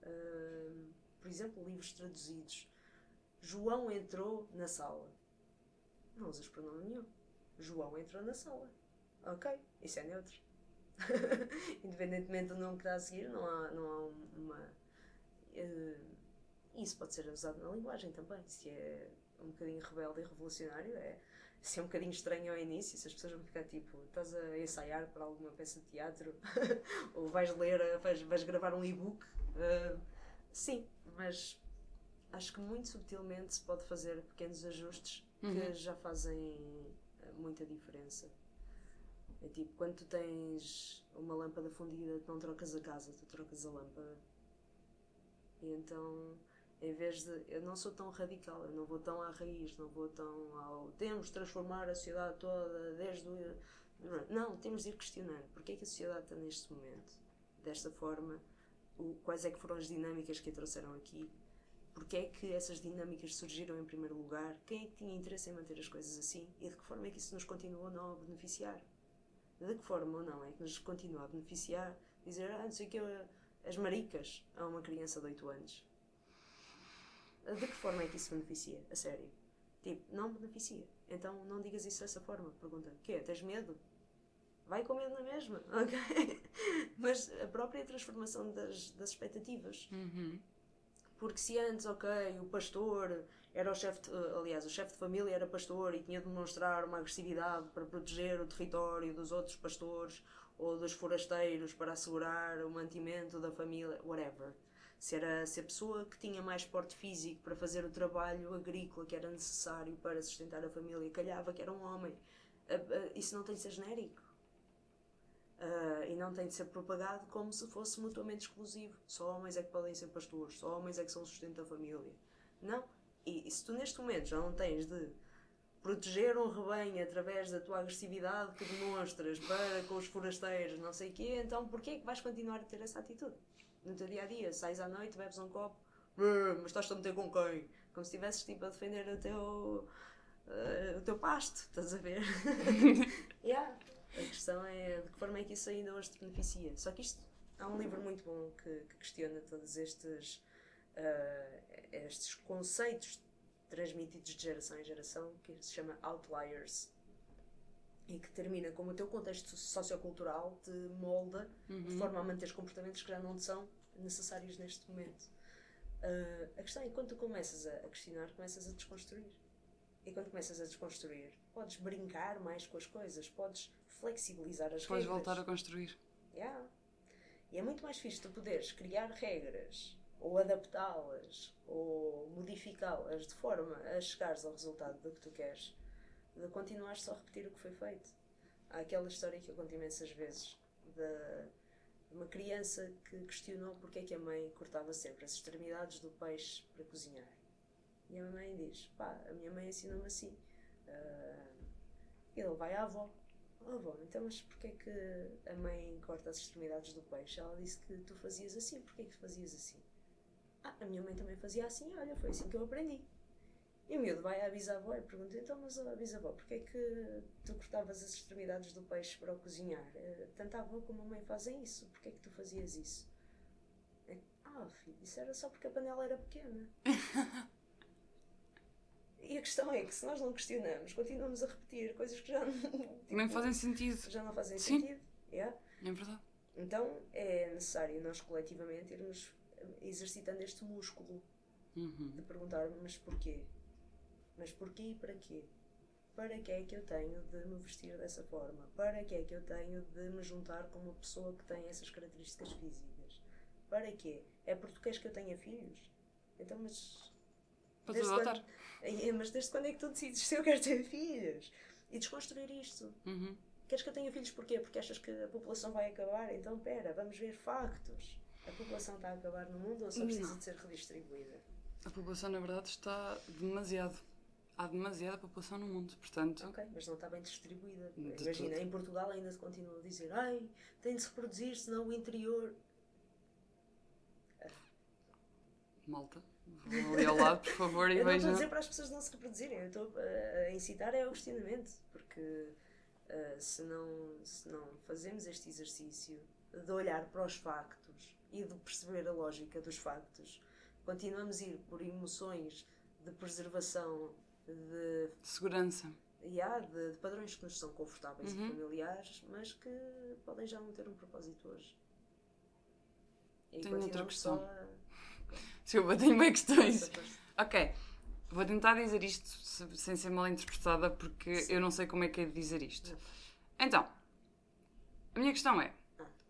Uh, por exemplo, livros traduzidos. João entrou na sala. Não usas pronome nenhum. João entrou na sala. Ok, isso é neutro. Independentemente do nome que está a seguir, não há, não há uma. Uh, isso pode ser usado na linguagem também. Se é um bocadinho rebelde e revolucionário, é ser um bocadinho estranho ao início, se as pessoas vão ficar tipo, estás a ensaiar para alguma peça de teatro, ou vais ler, vais, vais gravar um e-book. Uh, sim, mas acho que muito subtilmente se pode fazer pequenos ajustes uhum. que já fazem ah, muita diferença. É tipo, quando tu tens uma lâmpada fundida, tu não trocas a casa, tu trocas a lâmpada. E então em vez de. Eu não sou tão radical, eu não vou tão à raiz, não vou tão ao. Temos de transformar a sociedade toda desde o. Não, temos de ir questionando. Porquê é que a sociedade está neste momento? Desta forma, o, quais é que foram as dinâmicas que a trouxeram aqui? Porquê é que essas dinâmicas surgiram em primeiro lugar? Quem é que tinha interesse em manter as coisas assim? E de que forma é que isso nos continua ou não a beneficiar? De que forma ou não é que nos continua a beneficiar? Dizer, ah, não sei o que, as maricas a uma criança de 8 anos de que forma é que isso beneficia? A sério. Tipo, não beneficia. Então não digas isso dessa forma. Pergunta: quê? Tens medo? Vai com medo na mesma, ok? Mas a própria transformação das, das expectativas. Uhum. Porque se antes, ok, o pastor era o chefe, aliás, o chefe de família era pastor e tinha de demonstrar uma agressividade para proteger o território dos outros pastores ou dos forasteiros para assegurar o mantimento da família, whatever se era se a pessoa que tinha mais porte físico para fazer o trabalho agrícola que era necessário para sustentar a família calhava que era um homem. Isso não tem de ser genérico. Uh, e não tem de ser propagado como se fosse mutuamente exclusivo. Só homens é que podem ser pastores, só homens é que são o sustento da família. Não. E, e se tu neste momento já não tens de proteger um rebanho através da tua agressividade que demonstras para com os forasteiros, não sei o quê, então porquê é que vais continuar a ter essa atitude? No teu dia a dia. Sais à noite, bebes um copo, mas estás a meter com quem? Como se estivesses tipo, a defender o teu, uh, o teu pasto, estás a ver? yeah. A questão é de que forma é que isso ainda hoje te beneficia. Só que isto há um livro muito bom que, que questiona todos estes, uh, estes conceitos transmitidos de geração em geração, que se chama Outliers. E que termina como o teu contexto sociocultural te molda de forma a manter comportamentos que já não te são necessários neste momento. Uh, a questão é quando tu começas a, a questionar, começas a desconstruir. E quando começas a desconstruir, podes brincar mais com as coisas, podes flexibilizar as Podes regras. voltar a construir. Yeah. E é muito mais fixe tu poderes criar regras, ou adaptá-las, ou modificá-las de forma a chegares ao resultado do que tu queres, de continuar só a repetir o que foi feito. Há aquela história que eu conto imensas vezes de uma criança que questionou porque é que a mãe cortava sempre as extremidades do peixe para cozinhar. E a mãe diz: pá, a minha mãe ensinou-me assim. Ah, ele vai à avó. Oh, avó, então mas porquê é que a mãe corta as extremidades do peixe? Ela disse que tu fazias assim, porquê é que fazias assim? Ah, a minha mãe também fazia assim, olha, foi assim que eu aprendi. E o miúdo vai à bisavó e pergunta, então mas a bisavó, porquê é que tu cortavas as extremidades do peixe para o cozinhar? Eh, Tanto a avó como a mãe fazem isso, porquê é que tu fazias isso? É, Ah, filho, isso era só porque a panela era pequena. e a questão é que se nós não questionamos, continuamos a repetir coisas que já não, tipo, fazem sentido. já não fazem Sim. sentido. Yeah? É verdade. Então é necessário nós coletivamente irmos exercitando este músculo Uhum. de perguntar mas porquê? Mas porquê e para quê? Para que é que eu tenho de me vestir dessa forma? Para que é que eu tenho de me juntar com uma pessoa que tem essas características físicas? Para quê? É porque tu queres que eu tenha filhos? Então, mas. Para voltar. quando- É, Mas desde quando é que tu decides se eu quero ter filhos? E desconstruir isto. Uhum. Queres que eu tenha filhos porquê? Porque achas que a população vai acabar? Então, pera, vamos ver factos. A população está a acabar no mundo ou só precisa Não. de ser redistribuída? A população, na verdade, está demasiado. Há demasiada população no mundo, portanto. Ok, mas não está bem distribuída. Imagina, em Portugal ainda se continua a dizer ai, tem de se reproduzir, senão o interior. Malta, vão ali ao lado, por favor, e Eu não estou a vejam. dizer para as pessoas não se reproduzirem, eu estou a, a incitar é o questionamento, porque ah, se, não, se não fazemos este exercício de olhar para os factos e de perceber a lógica dos factos, continuamos a ir por emoções de preservação, de, Segurança. há, de, de padrões que nos são confortáveis Uhum. e familiares, mas que podem já não ter um propósito hoje. E Tenho outra questão. a- Desculpa, tenho bem questões. Ok, vou tentar dizer isto se- sem ser mal interpretada porque eu não sei como é que é de dizer isto. Então, a minha questão é: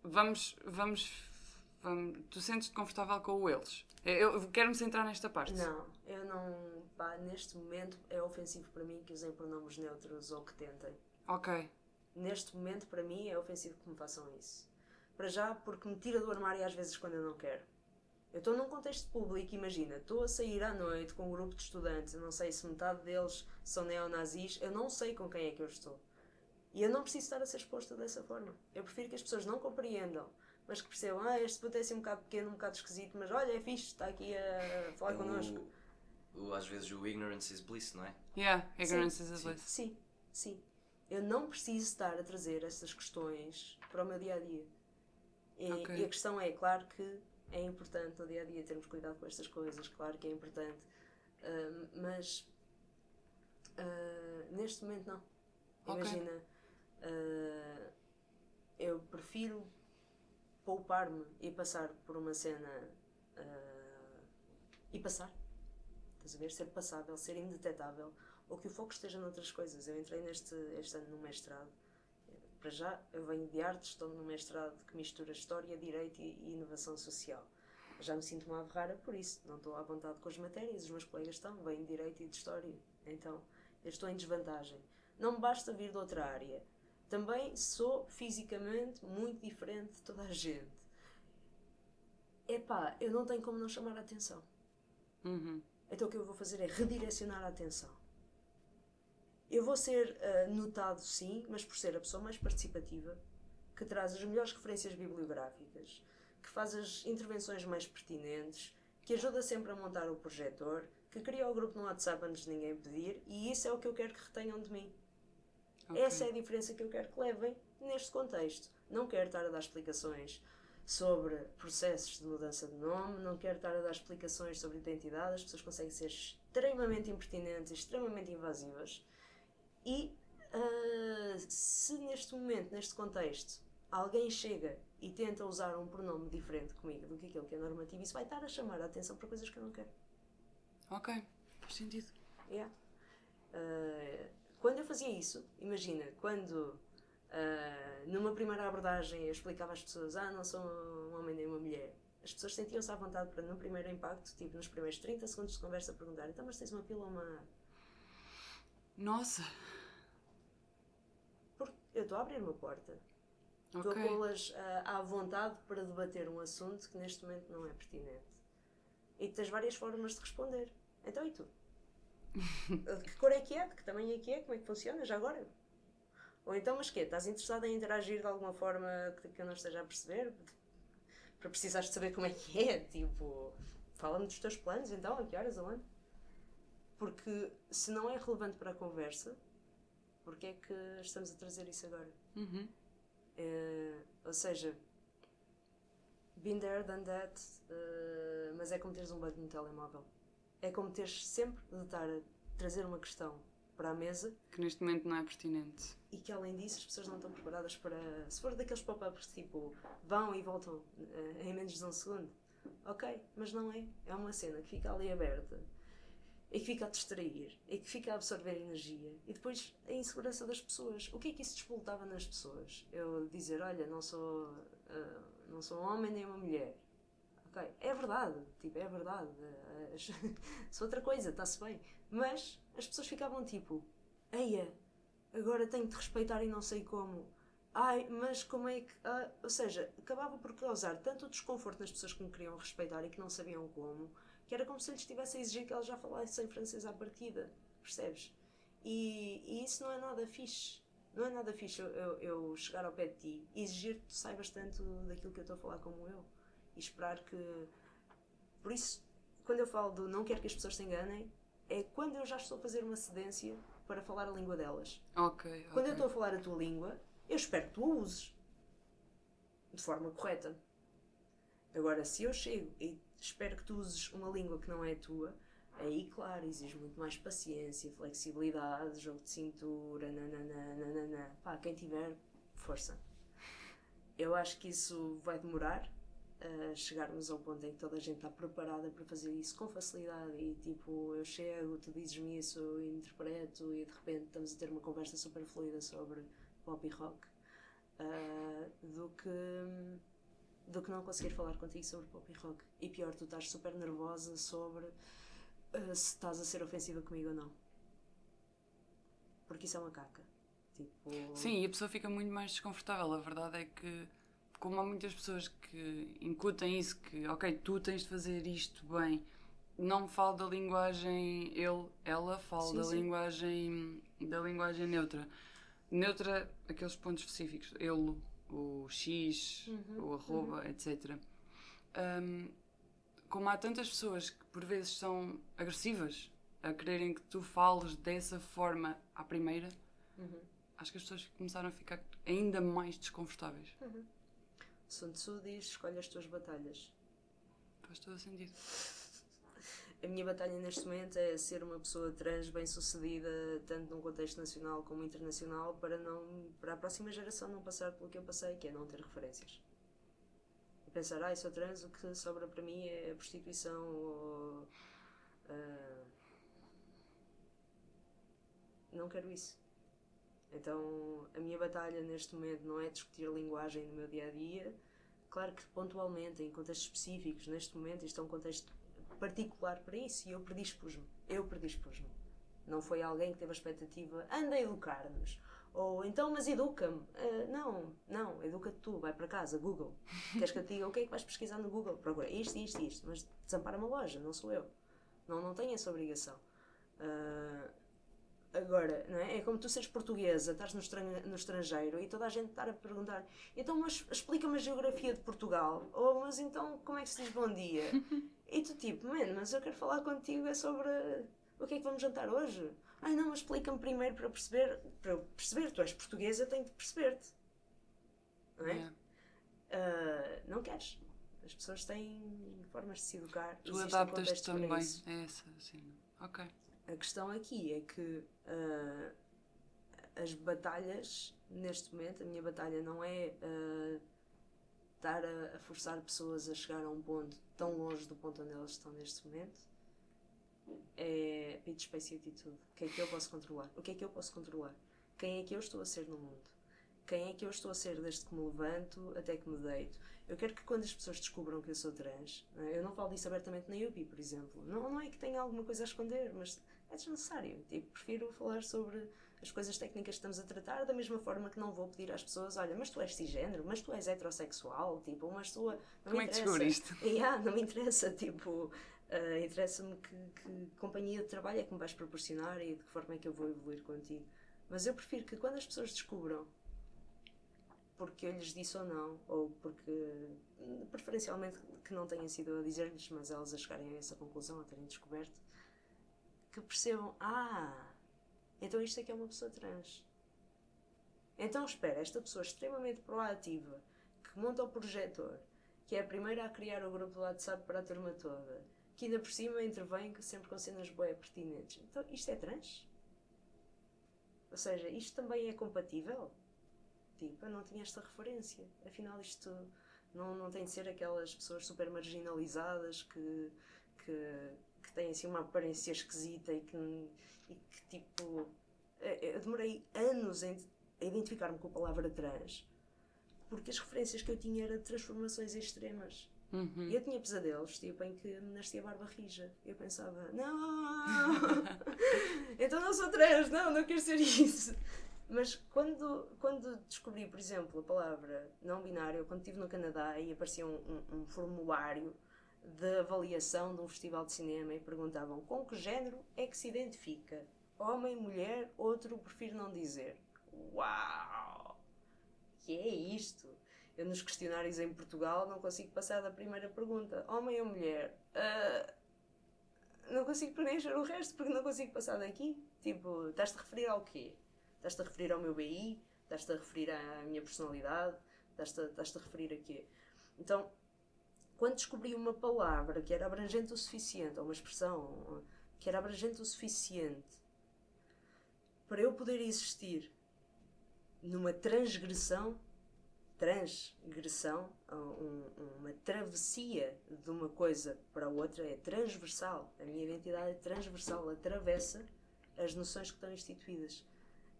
vamos, vamos, vamos tu sentes-te confortável com o eles? Eu eu quero-me centrar nesta parte. Não, eu não. Pá, neste momento é ofensivo para mim que usem pronomes neutros ou que tentem. Ok, Neste momento, para mim, é ofensivo que me façam isso. Para já, porque me tira do armário às vezes quando eu não quero. Eu estou num contexto público, imagina, estou a sair à noite com um grupo de estudantes, eu não sei se metade deles são neonazis, eu não sei com quem é que eu estou. E eu não preciso estar a ser exposta dessa forma. Eu prefiro que as pessoas não compreendam, mas que percebam, ah, este puto é assim um bocado pequeno, um bocado esquisito, mas olha, é fixe, está aqui a falar connosco. O, às vezes o ignorance is bliss, não é? yeah, ignorance is a sim. bliss. Sim, sim. Eu não preciso estar a trazer essas questões para o meu dia a dia. E, Ok. e a questão é, claro que é importante no dia a dia termos cuidado com estas coisas, claro que é importante, ahm, mas ah, neste momento não. Ok. Imagina, ah, eu prefiro poupar-me e passar por uma cena ah, e passar. Estás a ver? Ser passável, ser indetetável, ou que o foco esteja noutras coisas. Eu entrei neste este ano no mestrado. Para já, eu venho de artes, estou no mestrado que mistura História, Direito e e Inovação Social. Já me sinto uma averrara por isso. Não estou à vontade com as matérias, os meus colegas estão, vêm de Direito e de História. Então, eu estou em desvantagem. Não me basta vir de outra área. Também sou fisicamente muito diferente de toda a gente. Epá, eu não tenho como não chamar a atenção. Uhum. Então o que eu vou fazer é redirecionar a atenção. Eu vou ser ah, notado, sim, mas por ser a pessoa mais participativa, que traz as melhores referências bibliográficas, que faz as intervenções mais pertinentes, que ajuda sempre a montar o projetor, que cria o grupo no WhatsApp antes de ninguém pedir, e isso é o que eu quero que retenham de mim. Ok. Essa é a diferença que eu quero que levem neste contexto. Não quero estar a dar explicações sobre processos de mudança de nome, não quero estar a dar explicações sobre identidade, as pessoas conseguem ser extremamente impertinentes e extremamente invasivas. E uh, se neste momento, neste contexto, alguém chega e tenta usar um pronome diferente comigo do que aquele que é normativo, isso vai estar a chamar a atenção para coisas que eu não quero. Ok, faz sentido. Yeah. Uh, quando eu fazia isso, imagina, quando Uh, numa primeira abordagem eu explicava às pessoas: Ah, não sou um homem nem uma mulher. As pessoas sentiam-se à vontade para, no primeiro impacto, tipo nos primeiros 30 segundos de conversa, perguntar: Então, mas tens uma pila ou uma. Nossa! Porque eu estou a abrir uma porta. Estou okay. a pô-las uh, à vontade para debater um assunto que neste momento não é pertinente. E tens várias formas de responder. Então, e tu? que cor é que é? De que tamanho é que é? Como é que funciona? Já agora? Ou então, mas quê? Estás interessado em interagir de alguma forma que, que eu não esteja a perceber? Para precisares de saber como é que é? Tipo, fala-me dos teus planos então, a que horas, aonde? Porque se não é relevante para a conversa, porque é que estamos a trazer isso agora? Uhum. É, ou seja, been there, done that, uh, mas é como teres um bug no telemóvel. É como teres sempre de estar a trazer uma questão para a mesa. Que neste momento não é pertinente. E que além disso as pessoas não estão preparadas para. Se for daqueles pop-ups tipo vão e voltam uh, em menos de um segundo, ok, mas não é. É uma cena que fica ali aberta e que fica a distrair e que fica a absorver energia e depois a insegurança das pessoas. O que é que isso despoltava nas pessoas? Eu dizer, olha, não sou, uh, não sou um homem nem uma mulher. Ok, é verdade, tipo, é verdade. Uh, sou outra coisa, está-se bem. Mas as pessoas ficavam tipo, eia, agora tenho de respeitar e não sei como. Ai, mas como é que. Ah, ou seja, acabava por causar tanto desconforto nas pessoas que me queriam respeitar e que não sabiam como, que era como se lhes estivesse a exigir que elas já falassem francês à partida. Percebes? E, e, isso não é nada fixe. Não é nada fixe eu, eu, eu chegar ao pé de ti e exigir que tu saibas tanto daquilo que eu estou a falar como eu. E esperar que. Por isso, quando eu falo do não quero que as pessoas se enganem, é quando eu já estou a fazer uma cedência para falar a língua delas. Ok. okay. Quando eu estou a falar a tua língua, eu espero que tu a uses de forma correta. Agora, se eu chego e espero que tu uses uma língua que não é a tua, aí, claro, exige muito mais paciência, flexibilidade, jogo de cintura, nananã, nananã. Pá, quem tiver, força. Eu acho que isso vai demorar, a chegarmos ao ponto em que toda a gente está preparada para fazer isso com facilidade e tipo, eu chego, tu dizes-me isso, eu interpreto e de repente estamos a ter uma conversa super fluida sobre pop e rock uh, do que do que não conseguir falar contigo sobre pop e rock. E pior, tu estás super nervosa sobre uh, se estás a ser ofensiva comigo ou não. Porque isso é uma caca. Tipo... Sim, e a pessoa fica muito mais desconfortável. A verdade é que como há muitas pessoas que incutem isso, que ok, tu tens de fazer isto bem, não falo da linguagem ele, ela, falo sim, da sim. linguagem da linguagem neutra. Neutra, aqueles pontos específicos, ele, o X, uhum, o arroba, uhum. etc. Um, como há tantas pessoas que por vezes são agressivas a quererem que tu fales dessa forma à primeira, uhum. acho que as pessoas começaram a ficar ainda mais desconfortáveis. Uhum. Sun Tzu diz: escolhe as tuas batalhas. Faz todo sentido. A minha batalha neste momento é ser uma pessoa trans bem sucedida, tanto num contexto nacional como internacional, para, não, para a próxima geração não passar pelo que eu passei, que é não ter referências. E pensar, ah, sou trans, o que sobra para mim é a prostituição ou. Uh, não quero isso. Então, a minha batalha neste momento não é discutir linguagem no meu dia a dia. Claro que pontualmente, em contextos específicos, neste momento, isto é um contexto particular para isso e eu predispus-me. Eu predispus-me. Não foi alguém que teve a expectativa, anda a educar-nos. Ou então, mas educa-me. Uh, não, não, educa-te tu, vai para casa, Google. Queres que eu te diga o que é que vais pesquisar no Google? Procura isto, isto, isto. Mas desampara uma loja, não sou eu. Não, não tenho essa obrigação. Uh, Agora, não é? É como tu seres portuguesa, estás no, no estrangeiro e toda a gente estar a perguntar então, mas explica-me a geografia de Portugal. Ou, mas então, como é que se diz bom dia? e tu tipo, mano, mas eu quero falar contigo é sobre o que é que vamos jantar hoje. Ai não, mas explica-me primeiro para perceber, para eu perceber, tu és portuguesa, tenho de perceber-te. Não é? ah, não queres. As pessoas têm formas de se educar. Tu existem adaptas contextos para também. É essa, assim. Ok. A questão aqui é que ah, as batalhas, neste momento, a minha batalha não é ah, estar a, a forçar pessoas a chegar a um ponto tão longe do ponto onde elas estão neste momento. É pitch, space e atitude. O que é que eu posso controlar? O que é que eu posso controlar? Quem é que eu estou a ser no mundo? Quem é que eu estou a ser desde que me levanto até que me deito? Eu quero que quando as pessoas descubram que eu sou trans, é? eu não falo disso abertamente na UPI, por exemplo. Não, não é que tenha alguma coisa a esconder, mas é desnecessário. Tipo, prefiro falar sobre as coisas técnicas que estamos a tratar, da mesma forma que não vou pedir às pessoas: olha, mas tu és cisgênero, mas tu és heterossexual, tipo, mas tu. Não Como me é que interessa. descobriste? Yeah, não me interessa, tipo, ah, interessa-me que, que companhia de trabalho é que me vais proporcionar e de que forma é que eu vou evoluir contigo. Mas eu prefiro que quando as pessoas descubram porque eu lhes disse ou não, ou porque preferencialmente que não tenha sido a dizer-lhes, mas elas a chegarem a essa conclusão, a terem descoberto, que percebam, ah, então isto é que é uma pessoa trans. Então espera, esta pessoa extremamente proativa, que monta o projetor, que é a primeira a criar o grupo do WhatsApp para a turma toda, que ainda por cima intervém sempre com cenas boé pertinentes. Então isto é trans? Ou seja, isto também é compatível? Tipo, eu não tinha esta referência. Afinal, isto não, não tem de ser aquelas pessoas super marginalizadas que, que têm assim uma aparência esquisita e que, e que tipo. eh, Eu demorei anos em- a identificar-me com a palavra trans porque as referências que eu tinha eram de transformações extremas. Uhum. Eu tinha pesadelos, tipo, em que me nascia barba rija. Eu pensava, não, então não sou trans, não, não quero ser isso. Mas quando, quando descobri, por exemplo, a palavra não binário, quando estive no Canadá e aparecia um, um- um formulário de avaliação de um festival de cinema e perguntavam com que género é que se identifica? Homem, mulher, outro, prefiro não dizer. Uau! Que é isto? Eu nos questionários em Portugal não consigo passar da primeira pergunta. Homem ou mulher? Ah, não consigo preencher o resto porque não consigo passar daqui. Tipo, estás-te a referir ao quê? Estás-te a referir ao meu BI? Estás-te a referir à minha personalidade? Estás-te a, estás-te a referir a quê? Então, quando descobri uma palavra que era abrangente o suficiente, ou uma expressão que era abrangente o suficiente para eu poder existir numa transgressão, transgressão, um- uma travessia de uma coisa para outra, é transversal. A minha identidade é transversal, atravessa as noções que estão instituídas.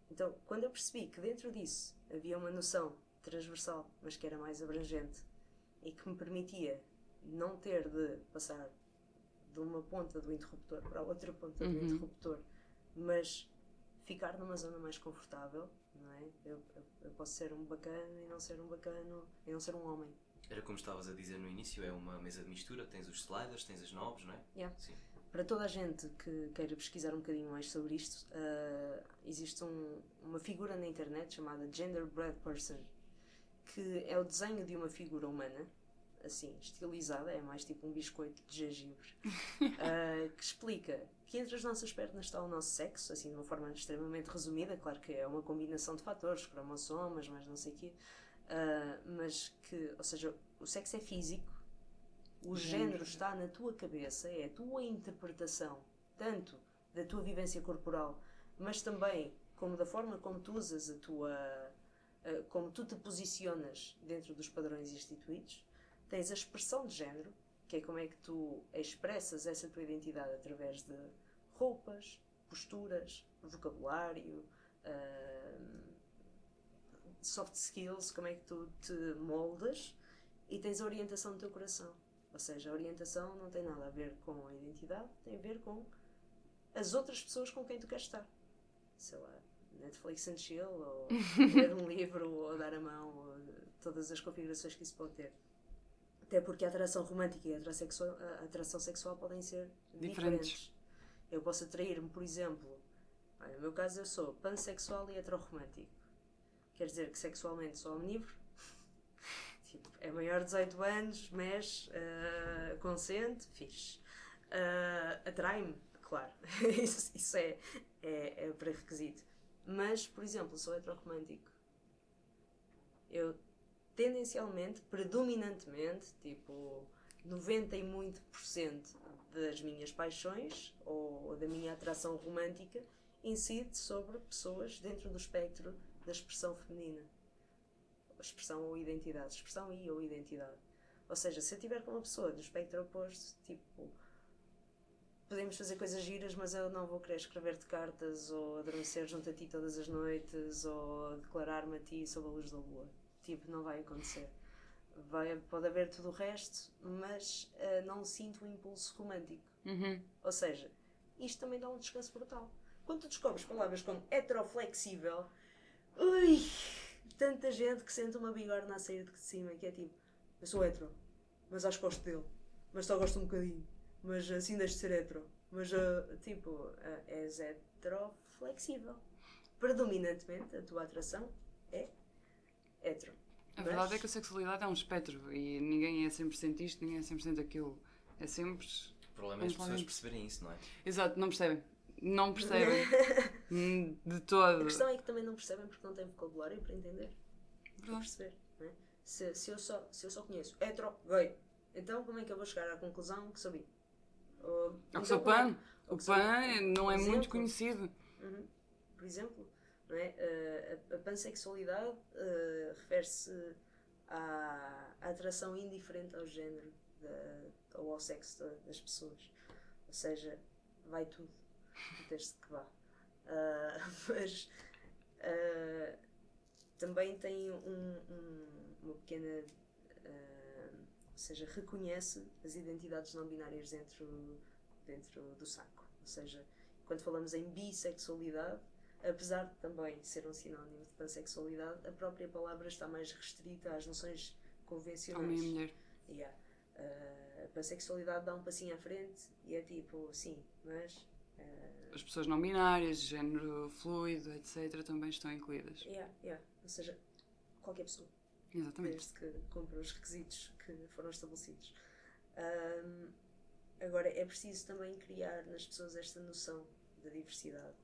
Então, quando eu percebi que dentro disso havia uma noção transversal, mas que era mais abrangente e que me permitia não ter de passar de uma ponta do interruptor para a outra ponta do Uhum. interruptor, mas ficar numa zona mais confortável, não é? Eu, eu, eu posso ser um bacana e não ser um bacano e não ser um homem. Era como estavas a dizer no início, é uma mesa de mistura, tens os sliders, tens as knobs, não é? Yeah. Sim. Para toda a gente que queira pesquisar um bocadinho mais sobre isto, ah, existe um- uma figura na internet chamada Genderbread Person, que é o desenho de uma figura humana, assim, estilizada, é mais tipo um biscoito de gengibre, ah, que explica que entre as nossas pernas está o nosso sexo, assim, de uma forma extremamente resumida, claro que é uma combinação de fatores, cromossomas, mas não sei o quê, ah, mas que, ou seja, o sexo é físico, o Género. género está na tua cabeça, é a tua interpretação, tanto da tua vivência corporal, mas também como da forma como tu usas a tua. Eh, como tu te posicionas dentro dos padrões instituídos. Tens a expressão de género, que é como é que tu expressas essa tua identidade através de roupas, posturas, vocabulário, ahm, soft skills, como é que tu te moldas e tens a orientação do teu coração. Ou seja, a orientação não tem nada a ver com a identidade, tem a ver com as outras pessoas com quem tu queres estar. Sei lá, Netflix and chill, ou ler um livro, ou dar a mão, ou todas as configurações que isso pode ter. Até porque a atração romântica e a atração sexual, a atração sexual podem ser Diferentes. diferentes. Eu posso atrair-me, por exemplo, no meu caso eu sou pansexual e heterorromântico. Quer dizer que sexualmente sou omnívoro, tipo, é maior de 18 anos, mexe, ah, consente, fixe. Ah, Atrai-me, claro, isso, isso é, é, é pré-requisito. Mas, por exemplo, sou heterorromântico. Eu tendencialmente, predominantemente, tipo 90 e muito por cento das minhas paixões ou da minha atração romântica incide sobre pessoas dentro do espectro da expressão feminina. Expressão ou identidade. Expressão e ou identidade. Ou seja, se eu estiver com uma pessoa do espectro oposto, tipo, podemos fazer coisas giras, mas eu não vou querer escrever-te cartas ou adormecer junto a ti todas as noites ou declarar-me a ti sob a luz da lua. Tipo, não vai acontecer. Vai, pode haver tudo o resto, mas uh, não sinto o impulso romântico. Uhum. Ou seja, isto também dá um descanso brutal. Quando tu descobres palavras como heteroflexível, ui, tanta gente que sente uma bigorna a sair de cima, que é tipo, eu sou hetero, mas acho que gosto dele, mas só gosto um bocadinho, mas assim deixo de ser hetero. Mas, uh, tipo, uh, és heteroflexível. Predominantemente, a tua atração é hetero. A Mas- verdade é que a sexualidade é um espectro e ninguém é 100% isto, ninguém é 100% aquilo. É sempre. O problema é as pessoas perceberem isso, não é? Exato, não percebem. Não percebem. Hum, de todo. A questão é que também não percebem porque não têm vocabulário para entender, para Verdade. perceber. não é? Se, se, eu só, se eu só conheço hetero, gay, então como é que eu vou chegar à conclusão que sou bi? Sou como é pan. O pan não é muito conhecido. Uhum. Por exemplo, não é? Uh, a, a pansexualidade uh, refere-se à, à atração indiferente ao género da, ou ao sexo da- das pessoas. Ou seja, vai tudo, desde que vá. Uh, mas também tem um- um- uma pequena. Ou seja, reconhece as identidades não binárias dentro, dentro do saco. Ou seja, quando falamos em bissexualidade, apesar de também ser um sinónimo de pansexualidade, a própria palavra está mais restrita às noções convencionais. Homem e mulher. Yeah. Uh, a pansexualidade dá um passinho à frente e é tipo, sim, mas. uh, As pessoas não binárias, género fluido, etc., também estão incluídas. yeah, yeah. Ou seja, qualquer pessoa, Exatamente. desde que cumpra os requisitos que foram estabelecidos. Um, agora, é preciso também criar nas pessoas esta noção da diversidade,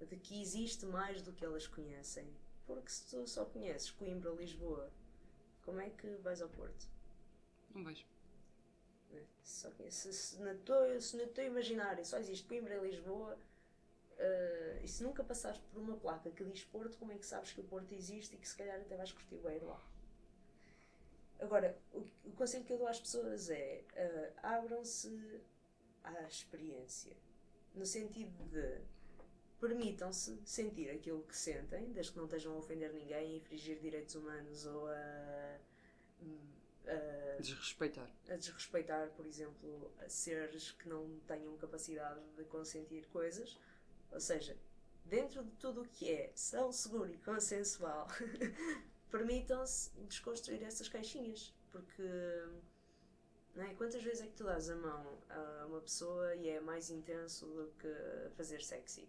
de que existe mais do que elas conhecem. Porque se tu só conheces Coimbra, Lisboa, como é que vais ao Porto? Não vejo. né? Se, só conheces- se, na tua, se no teu imaginário só existe Coimbra e Lisboa, eh, e se nunca passaste por uma placa que diz Porto, como é que sabes que o Porto existe e que se calhar até vais curtir o lá? Agora, o, o conselho que eu dou às pessoas é eh, abram-se à experiência, no sentido de permitam-se sentir aquilo que sentem, desde que não estejam a ofender ninguém, a infringir direitos humanos ou a, a Desrespeitar. a desrespeitar, por exemplo, seres que não tenham capacidade de consentir coisas. Ou seja, dentro de tudo o que é são seguro e consensual, permitam-se desconstruir essas caixinhas. Porque não é? quantas vezes é que tu dás a mão a uma pessoa e é mais intenso do que fazer sexy?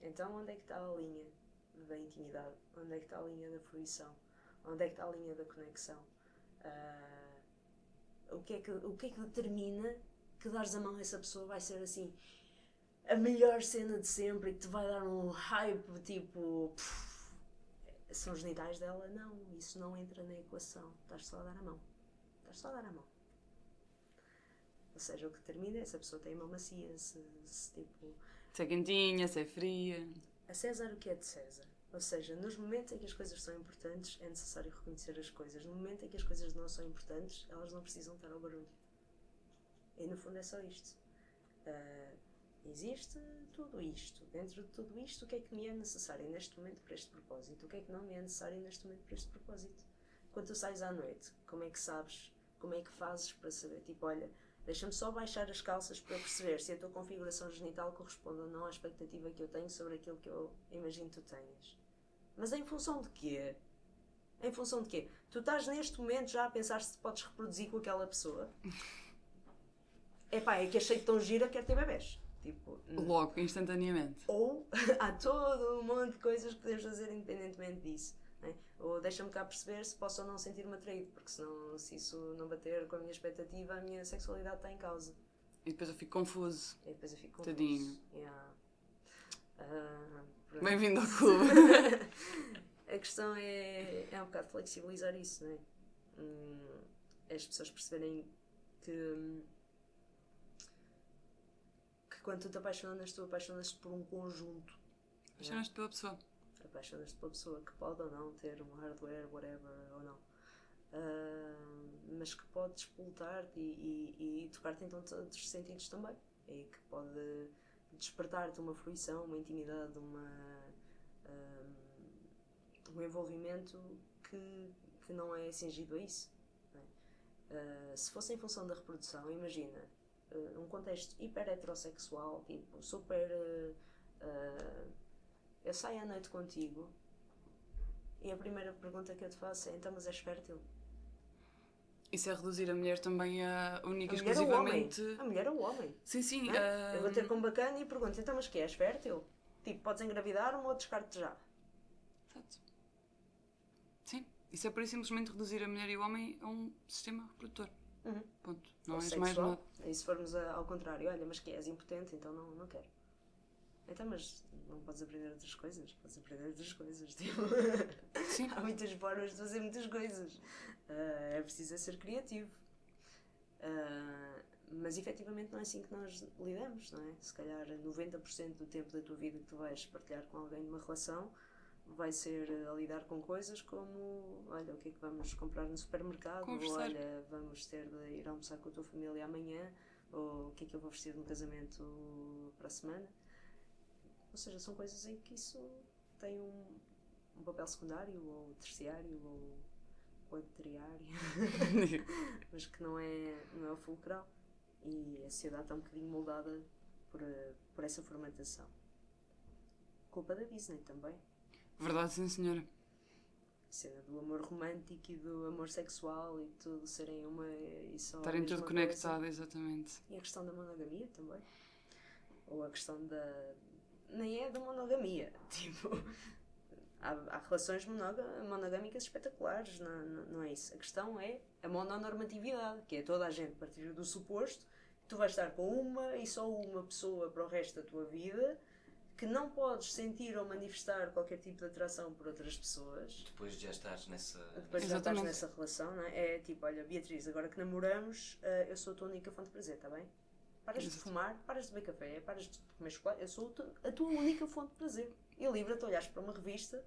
Então onde é que está a linha da intimidade? Onde é que está a linha da fruição? Onde é que está a linha da conexão? Ah, o, que é que, o que é que determina que dares a mão a essa pessoa vai ser assim a melhor cena de sempre e que te vai dar um hype tipo. pff, são os genitais dela? Não, isso não entra na equação. Estás só a dar a mão. Estás só a dar a mão. Ou seja, o que determina é se a pessoa tem mão macia, se, se tipo. Se é quentinha, se é fria. A César o que é de César. Ou seja, nos momentos em que as coisas são importantes, é necessário reconhecer as coisas. No momento em que as coisas não são importantes, elas não precisam estar ao barulho. E no fundo é só isto. Ah, existe tudo isto. Dentro de tudo isto, o que é que me é necessário neste momento para este propósito? O que é que não me é necessário neste momento para este propósito? Quando tu sais à noite, como é que sabes? Como é que fazes para saber? Tipo, olha, deixa-me só baixar as calças para perceber se a tua configuração genital corresponde ou não à expectativa que eu tenho sobre aquilo que eu imagino que tu tenhas. Mas em função de quê? Em função de quê? Tu estás neste momento já a pensar se te podes reproduzir com aquela pessoa? Epá, é que achei tão gira, quero ter bebés. Tipo, Logo, instantaneamente. ou há todo um monte de coisas que podemos fazer independentemente disso. né? Ou deixa-me cá perceber se posso ou não sentir-me atraído, porque senão, se isso não bater com a minha expectativa, a minha sexualidade está em causa. E depois eu fico confuso. E depois eu fico confuso. Tadinho. Yeah. Ah, pronto. Bem-vindo ao clube. a questão é, é um bocado flexibilizar isso, não é? Hum, as pessoas perceberem que, hum, que quando tu te apaixonas, tu apaixonas-te por um conjunto. Apaixonas-te pela pessoa. Apaixonas-te pela pessoa que pode ou não ter um hardware, whatever, ou não. Uh, mas que pode despoltar-te e, e, e tocar-te em todos os sentidos também. E que pode despertar-te uma fruição, uma intimidade, uma, uh, um envolvimento que, que não é cingido a isso. Uh, se fosse em função da reprodução, imagina uh, um contexto hiper heterossexual, tipo super. Uh, eu saio à noite contigo e a primeira pergunta que eu te faço é: então, mas és fértil? Isso é reduzir a mulher também a única mulher exclusivamente. A mulher é o homem. Sim, sim. É? Eu vou ter com bacana e pergunto: então, mas que és fértil? Tipo, podes engravidar-me ou descarte já? Exato. Sim. Isso é isso simplesmente reduzir a mulher e o homem a um sistema reprodutor. Uhum. Ponto. Não Ou és sexual. mais nada. E se formos ao contrário, olha, mas que és impotente, então não, não quero. Então, mas não podes aprender outras coisas? Podes aprender outras coisas. Tipo, Sim. há muitas formas de fazer muitas coisas. Ah, é preciso ser criativo. Ah, mas efetivamente não é assim que nós lidamos, não é? Se calhar 90% do tempo da tua vida que tu vais partilhar com alguém numa relação vai ser a lidar com coisas como olha, o que é que vamos comprar no supermercado, ou olha, vamos ter de ir almoçar com a tua família amanhã, ou o que é que eu vou vestir no casamento para a semana. Ou seja, são coisas em que isso tem um, um papel secundário, ou terciário, ou quadriário, mas que não é, não é o fulcral. E a sociedade está um bocadinho moldada por, eh, por essa formatação. Culpa da Disney também. Verdade, sim, senhora. A cena do amor romântico e do amor sexual e tudo serem uma e só. Estarem tudo coisa. conectado, exatamente. E a questão da monogamia também. Ou a questão da. Nem é da monogamia. Tipo. Há, há relações monogâmicas espetaculares, não, não, não é isso. A questão é a mononormatividade, que é toda a gente partir do suposto que tu vais estar com uma e só uma pessoa para o resto da tua vida, que não podes sentir ou manifestar qualquer tipo de atração por outras pessoas. Depois de já estás nessa. Depois já estás Exatamente. nessa relação, não é? É tipo, olha, Beatriz, agora que namoramos, eh, eu sou a tua única fonte de prazer, está bem? Paras de fumar, paras de beber café, paras de comer chocolate, eu sou a tua- a tua única fonte de prazer. E livra-te, olhares para uma revista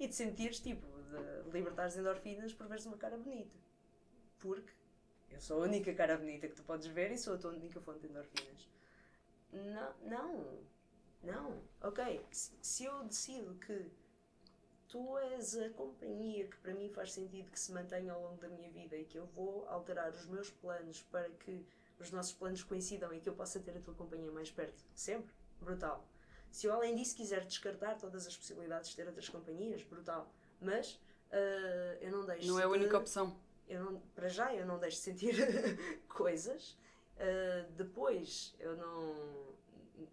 e te sentires, tipo, de libertares endorfinas por veres uma cara bonita. Porque eu sou a única cara bonita que tu podes ver e sou a tua única fonte de endorfinas. Não, não, não. Ok, se, eu decido que tu és a companhia que para mim faz sentido que se mantenha ao longo da minha vida e que eu vou alterar os meus planos para que os nossos planos coincidam e que eu possa ter a tua companhia mais perto, sempre, brutal. Se eu além disso quiser descartar todas as possibilidades de ter outras companhias, brutal. Mas ah, eu não deixo Não é a de- única opção. eu não, para já eu não deixo de sentir coisas. Uh, depois eu não.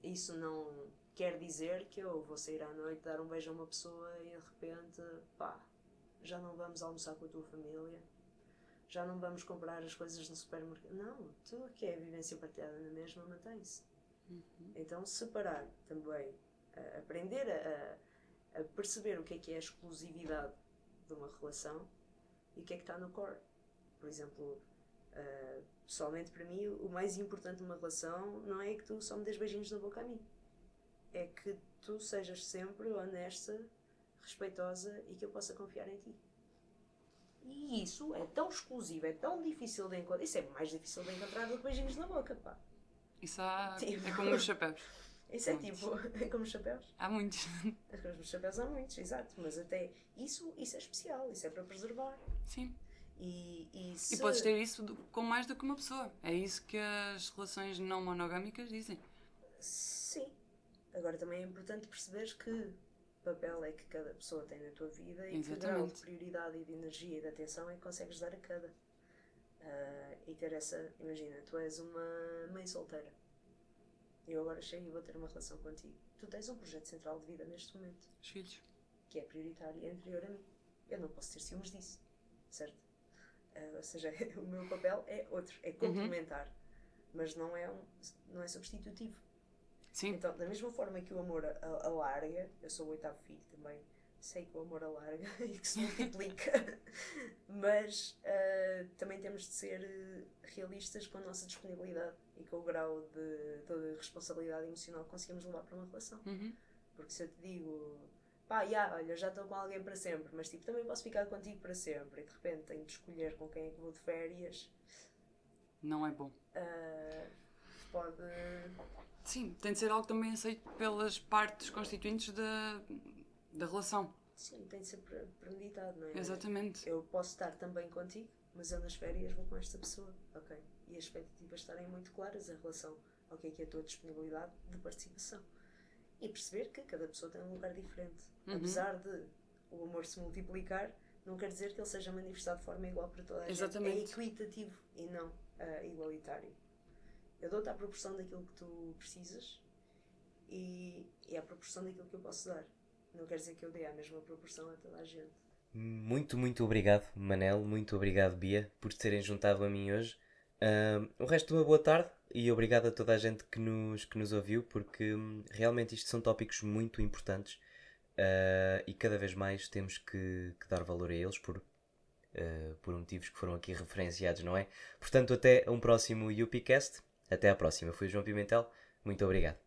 Isso não quer dizer que eu vou sair à noite, dar um beijo a uma pessoa e de repente, pá, já não vamos almoçar com a tua família, já não vamos comprar as coisas no supermercado. Não, tudo que é vivência partilhada na mesma mantém-se. Então, separar também, uh, aprender a, a perceber o que é que é a exclusividade de uma relação e o que é que está no core. Por exemplo, uh, pessoalmente para mim, o mais importante numa relação não é que tu só me des beijinhos na boca a mim. É que tu sejas sempre honesta, respeitosa e que eu possa confiar em ti. E isso é tão exclusivo, é tão difícil de encontrar. Isso é mais difícil de encontrar do que beijinhos na boca, pá. Isso há... Tipo. é como os chapéus. Isso é Muitos. tipo, é como os chapéus. Há muitos. As coisas dos chapéus há muitos, exato. Mas até isso, isso é especial, isso é para preservar. Sim. E, e, se... E podes ter isso com mais do que uma pessoa. É isso que as relações não monogâmicas dizem. Sim. Agora também é importante perceberes que papel é que cada pessoa tem na tua vida e que grau de Exatamente. prioridade e de energia e de atenção é que consegues dar a cada. Ah, e ter essa. Imagina, tu és uma mãe solteira. Eu agora chego e vou ter uma relação contigo. Tu tens um projeto central de vida neste momento Os filhos. que é prioritário e anterior a mim. Eu não posso ter ciúmes disso, certo? Ah, ou seja, o meu papel é outro, é complementar, mas não é, um, não é substitutivo. Sim. Então, da mesma forma que o amor alarga, eu sou o oitavo filho também, sei que o amor alarga e que se multiplica, mas uh, também temos de ser realistas com a nossa disponibilidade e com o grau de, de responsabilidade emocional que conseguimos levar para uma relação. Uhum. Porque se eu te digo, pá, yeah, olha, já estou com alguém para sempre, mas tipo, também posso ficar contigo para sempre, e de repente tenho de escolher com quem é que vou de férias. Não é bom. Uh, pode. Sim, tem de ser algo também aceito pelas partes constituintes da, da relação. Sim, tem de ser premeditado, não é? Exatamente. Eu posso estar também contigo, mas eu nas férias vou com esta pessoa, ok? E as expectativas estarem muito claras em relação ao que é que é a tua disponibilidade de participação. E perceber que cada pessoa tem um lugar diferente. Uhum. Apesar de o amor se multiplicar, não quer dizer que ele seja manifestado de forma igual para toda a Exatamente. gente. É equitativo e não uh, igualitário. Eu dou-te a proporção daquilo que tu precisas e, e à proporção daquilo que eu posso dar. Não quer dizer que eu dê a mesma proporção a toda a gente. Muito, muito obrigado, Manel. Muito obrigado, Bia, por te terem juntado a mim hoje. Uh, o resto de uma boa tarde e obrigado a toda a gente que nos, que nos ouviu, porque hum, realmente isto são tópicos muito importantes uh, e cada vez mais temos que, que dar valor a eles por, uh, por motivos que foram aqui referenciados, não é? Portanto, até um próximo UPCast. Até à próxima. Fui o João Pimentel. Muito obrigado.